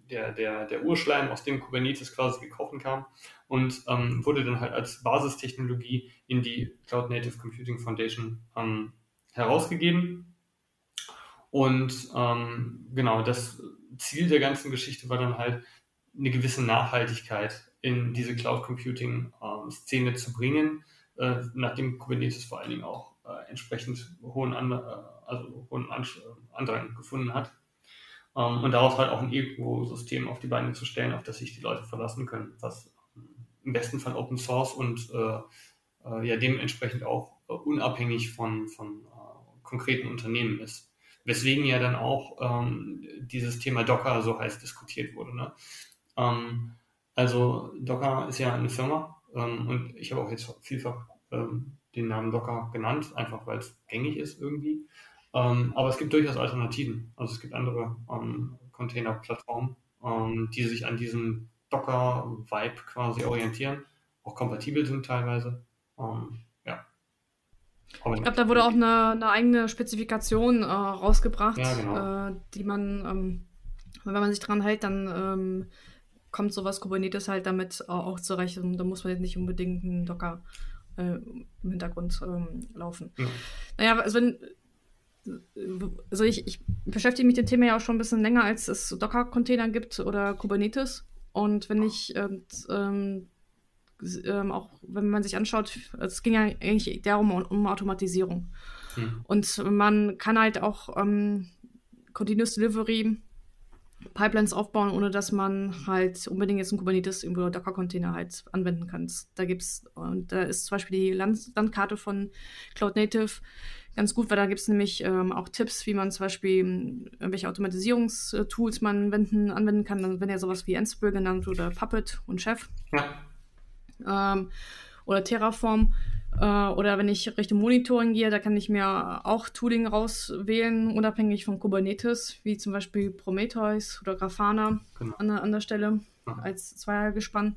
der, der, der Urschleim, aus dem Kubernetes quasi gekrochen kam und ähm, wurde dann halt als Basistechnologie in die Cloud Native Computing Foundation ähm, herausgegeben. Und ähm, genau, das Ziel der ganzen Geschichte war dann halt, eine gewisse Nachhaltigkeit in diese Cloud Computing ähm, Szene zu bringen, äh, nachdem Kubernetes vor allen Dingen auch äh, entsprechend hohen, An äh, also hohen An Andrang gefunden hat. Ähm, und daraus halt auch ein Ökosystem auf die Beine zu stellen, auf das sich die Leute verlassen können, was im besten Fall Open Source und äh, äh, ja dementsprechend auch unabhängig von, von konkreten Unternehmen ist. Weswegen ja dann auch ähm, dieses Thema Docker so heiß diskutiert wurde. Ne? Ähm, also Docker ist ja eine Firma ähm, und ich habe auch jetzt vielfach ähm, den Namen Docker genannt, einfach weil es gängig ist irgendwie. Ähm, aber es gibt durchaus Alternativen. Also es gibt andere ähm, Container-Plattformen, die sich an diesem Docker-Vibe quasi orientieren, auch kompatibel sind teilweise. ja. Aber ich glaube, da wurde auch eine, eine eigene Spezifikation äh, rausgebracht, ja, genau. äh, die man, wenn man sich dran hält, dann kommt sowas Kubernetes halt damit auch zurecht und da muss man jetzt nicht unbedingt einen Docker äh, im Hintergrund ähm, laufen. Ja. Naja, also wenn also ich, ich beschäftige mich mit dem Thema ja auch schon ein bisschen länger, als es Docker-Container gibt oder Kubernetes. Und wenn ich ähm, ähm, ähm auch, wenn man sich anschaut, es ging ja eigentlich darum, um, um Automatisierung. Mhm. Und man kann halt auch ähm, Continuous Delivery Pipelines aufbauen, ohne dass man halt unbedingt jetzt einen Kubernetes oder Docker-Container halt anwenden kann. Da gibt's, und da ist zum Beispiel die Land Landkarte von Cloud Native ganz gut, weil da gibt es nämlich ähm, auch Tipps, wie man zum Beispiel ähm, welche Automatisierungstools man wenden, anwenden kann. Dann werden ja sowas wie Ansible genannt oder Puppet und Chef. Ja. Ähm, oder Terraform. Äh, oder wenn ich Richtung Monitoring gehe, da kann ich mir auch Tooling rauswählen, unabhängig von Kubernetes, wie zum Beispiel Prometheus oder Grafana genau. an, der, an der Stelle ja. als Zweiergespann.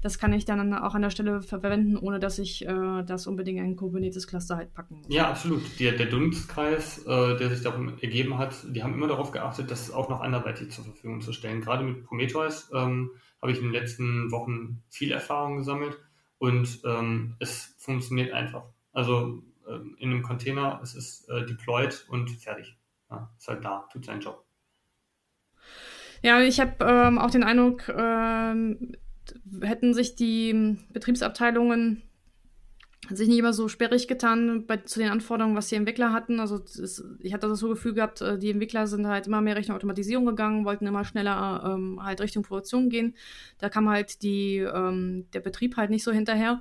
Das kann ich dann auch an der Stelle verwenden, ohne dass ich äh, das unbedingt in ein Kubernetes-Cluster halt packen muss. Ja, absolut. Der, der Dunstkreis, äh, der sich darum ergeben hat, die haben immer darauf geachtet, das auch noch anderweitig zur Verfügung zu stellen. Gerade mit Prometheus ähm, habe ich in den letzten Wochen viel Erfahrung gesammelt und ähm, es funktioniert einfach. Also ähm, in einem Container, es ist äh, deployed und fertig. Ja, ist halt da, tut seinen Job. Ja, ich habe ähm, auch den Eindruck, ähm, hätten sich die Betriebsabteilungen sich nicht immer so sperrig getan bei, zu den Anforderungen, was die Entwickler hatten. Also das, ich hatte das so Gefühl gehabt, äh, die Entwickler sind halt immer mehr Richtung Automatisierung gegangen, wollten immer schneller ähm, halt Richtung Produktion gehen. Da kam halt die, ähm, der Betrieb halt nicht so hinterher.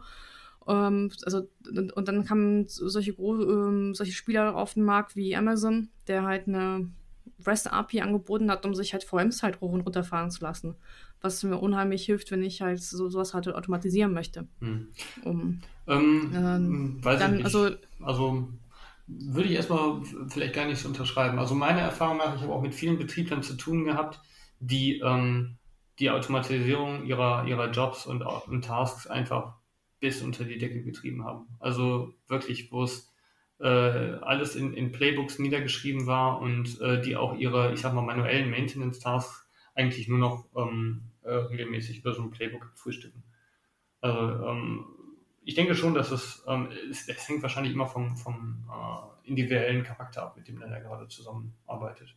Ähm, also, und, und, dann kamen solche, ähm, solche Spieler auf den Markt wie Amazon, der halt eine REST API angeboten hat, um sich halt VMs halt hoch und runter fahren zu lassen was mir unheimlich hilft, wenn ich halt so sowas halt automatisieren möchte. Hm. Um, ähm, ähm, weiß dann, ich nicht. Also, also würde ich erstmal vielleicht gar nicht so unterschreiben. Also meiner Erfahrung nach, ich habe auch mit vielen Betriebern zu tun gehabt, die ähm, die Automatisierung ihrer, ihrer Jobs und, und Tasks einfach bis unter die Decke getrieben haben. Also wirklich, wo es äh, alles in, in Playbooks niedergeschrieben war und äh, die auch ihre, ich sag mal, manuellen Maintenance-Tasks eigentlich nur noch ähm, äh, regelmäßig über so ein Playbook frühstücken. Also ähm, ich denke schon, dass es, ähm, es, es, hängt wahrscheinlich immer vom, vom äh, individuellen Charakter ab, mit dem der gerade zusammenarbeitet.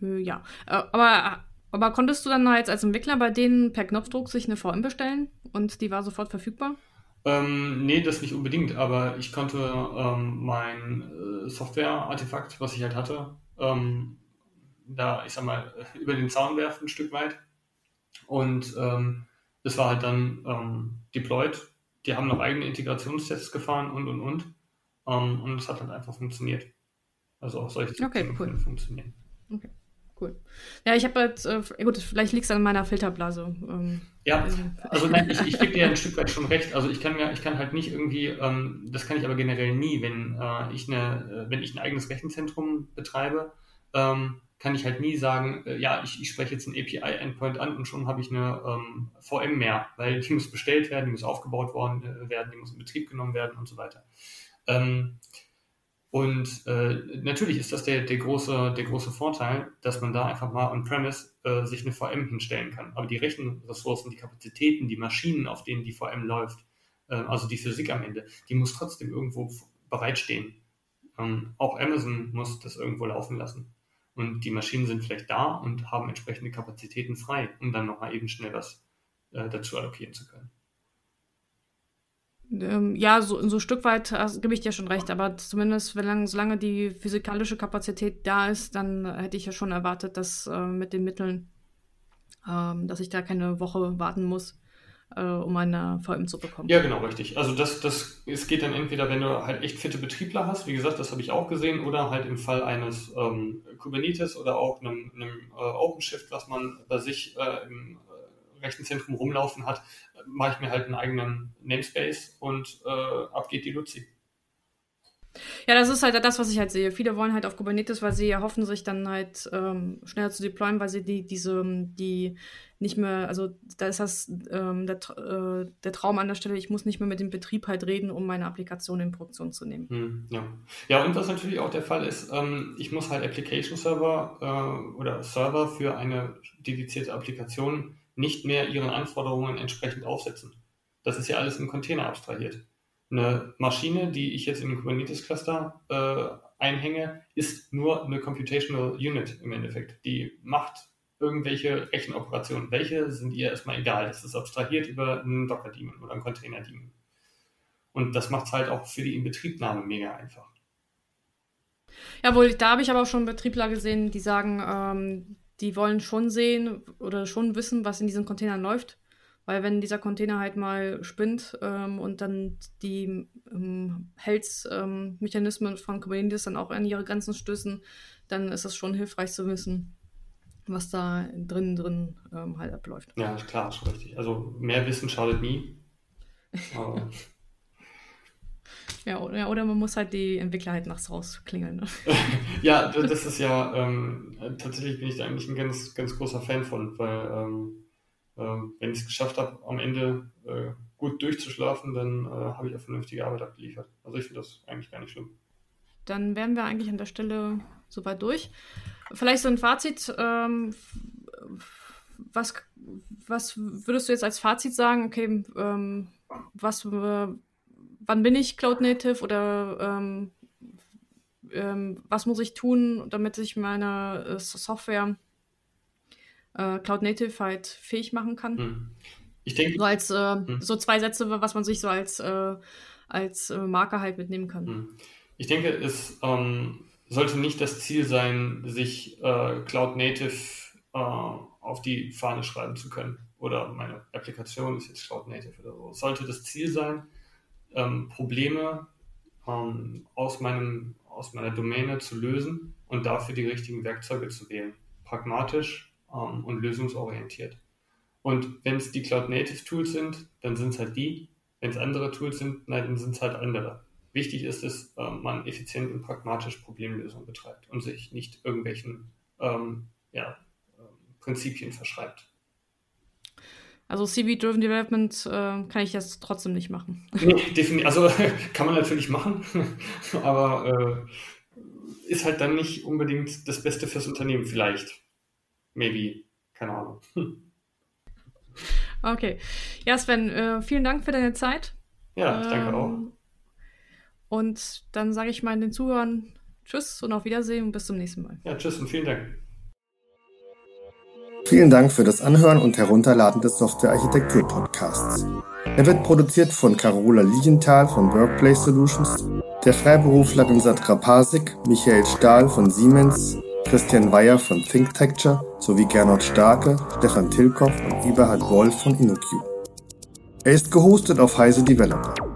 Äh, ja, äh, aber, aber konntest du dann halt als Entwickler bei denen per Knopfdruck sich eine VM bestellen und die war sofort verfügbar? Ähm, nee, das nicht unbedingt, aber ich konnte ähm, mein äh, Software-Artefakt, was ich halt hatte, ähm, da, ich sag mal, über den Zaun werfen ein Stück weit. Und ähm, das war halt dann ähm, deployed. Die haben noch eigene Integrationstests gefahren und und und. Ähm, und es hat halt einfach funktioniert. Also auch solche okay, Dinge cool. funktionieren. Okay, cool. Ja, ich habe halt, äh, gut, vielleicht liegt es an meiner Filterblase. Ähm, ja, also, also nein, ich, ich gebe dir ein Stück weit schon recht. Also ich kann mir, ich kann halt nicht irgendwie, ähm, das kann ich aber generell nie, wenn äh, ich eine, äh, wenn ich ein eigenes Rechenzentrum betreibe, ähm, kann ich halt nie sagen, äh, ja, ich, ich spreche jetzt einen API-Endpoint an und schon habe ich eine ähm, VM mehr, weil die muss bestellt werden, die muss aufgebaut worden, äh, werden, die muss in Betrieb genommen werden und so weiter. Ähm, und äh, natürlich ist das der, der, große, der große Vorteil, dass man da einfach mal on-premise äh, sich eine VM hinstellen kann. Aber die Rechenressourcen, die Kapazitäten, die Maschinen, auf denen die VM läuft, äh, also die Physik am Ende, die muss trotzdem irgendwo bereitstehen. Ähm, auch Amazon muss das irgendwo laufen lassen. Und die Maschinen sind vielleicht da und haben entsprechende Kapazitäten frei, um dann nochmal eben schnell was äh, dazu allokieren zu können. Ähm, ja, so, so ein Stück weit also, gebe ich dir schon recht, aber zumindest, wenn, solange die physikalische Kapazität da ist, dann hätte ich ja schon erwartet, dass äh, mit den Mitteln, ähm, dass ich da keine Woche warten muss, äh, um eine VM zu bekommen. Ja, genau, richtig. Also das, das, es geht dann entweder, wenn du halt echt fitte Betriebler hast, wie gesagt, das habe ich auch gesehen, oder halt im Fall eines ähm, Kubernetes oder auch einem, einem äh, OpenShift, was man bei sich äh, im Rechenzentrum rumlaufen hat, mache ich mir halt einen eigenen Namespace und äh, ab geht die Luzi. Ja, das ist halt das, was ich halt sehe. Viele wollen halt auf Kubernetes, weil sie erhoffen sich dann halt ähm, schneller zu deployen, weil sie die, diese, die nicht mehr, also da ist das ähm, der, äh, der Traum an der Stelle, ich muss nicht mehr mit dem Betrieb halt reden, um meine Applikation in Produktion zu nehmen. Hm, ja. ja, und was natürlich auch der Fall ist, ähm, ich muss halt Application Server äh, oder Server für eine dedizierte Applikation nicht mehr ihren Anforderungen entsprechend aufsetzen. Das ist ja alles im Container abstrahiert. Eine Maschine, die ich jetzt in den Kubernetes-Cluster äh, einhänge, ist nur eine Computational Unit im Endeffekt. Die macht irgendwelche Rechenoperationen. Welche sind ihr erstmal egal. Das ist abstrahiert über einen Docker-Daemon oder einen Container-Daemon. Und das macht es halt auch für die Inbetriebnahme mega einfach. Jawohl, da habe ich aber auch schon Betriebler gesehen, die sagen, ähm, die wollen schon sehen oder schon wissen, was in diesen Containern läuft. Weil wenn dieser Container halt mal spinnt ähm, und dann die ähm, Health-Mechanismen ähm, von Kubernetes dann auch an ihre Grenzen stößen, dann ist es schon hilfreich zu wissen, was da drin drin ähm, halt abläuft. Ja, klar, ist richtig. Also mehr Wissen schadet nie. Ja oder, oder man muss halt die Entwickler halt nachts rausklingeln. Ne? ja, das ist ja, ähm, tatsächlich bin ich da eigentlich ein ganz, ganz großer Fan von, weil ähm, äh, wenn ich es geschafft habe, am Ende äh, gut durchzuschlafen, dann äh, habe ich auch vernünftige Arbeit abgeliefert. Also ich finde das eigentlich gar nicht schlimm. Dann wären wir eigentlich an der Stelle soweit durch. Vielleicht so ein Fazit. Ähm, was, was würdest du jetzt als Fazit sagen? Okay, ähm, was äh, wann bin ich Cloud Native oder ähm, ähm, was muss ich tun, damit ich meine äh, Software äh, Cloud Native halt fähig machen kann. Hm. Ich denke. So als äh, hm. so zwei Sätze, was man sich so als, äh, als äh, Marker halt mitnehmen kann. Hm. Ich denke, es ähm, sollte nicht das Ziel sein, sich äh, Cloud Native auf die Fahne schreiben zu können. Oder meine Applikation ist jetzt Cloud Native oder so. Sollte das Ziel sein, ähm, Probleme ähm, aus, meinem, aus meiner Domäne zu lösen und dafür die richtigen Werkzeuge zu wählen. Pragmatisch ähm, und lösungsorientiert. Und wenn es die Cloud Native Tools sind, dann sind es halt die. Wenn es andere Tools sind, dann sind es halt andere. Wichtig ist es, äh, man effizient und pragmatisch Problemlösung betreibt und sich nicht irgendwelchen ähm, ja, äh, Prinzipien verschreibt. Also CV-Driven Development äh, kann ich jetzt trotzdem nicht machen. Nee, definitiv. Also kann man natürlich machen, aber äh, ist halt dann nicht unbedingt das Beste fürs Unternehmen. Vielleicht. Maybe. Keine Ahnung. Okay. Ja, Sven, äh, vielen Dank für deine Zeit. Ja, ich danke ähm, auch. Und dann sage ich mal den Zuhörern Tschüss und auf Wiedersehen und bis zum nächsten Mal. Ja, tschüss und vielen Dank. Vielen Dank für das Anhören und Herunterladen des Software-Architektur-Podcasts. Er wird produziert von Carola Lienthal von Workplace Solutions, der Freiberuflerin Sandra Pasik, Michael Stahl von Siemens, Christian Weyer von ThinkTecture sowie Gernot Starke, Stefan Tilkoff und Eberhard Wolf von InnoQ. Er ist gehostet auf Heise Developer.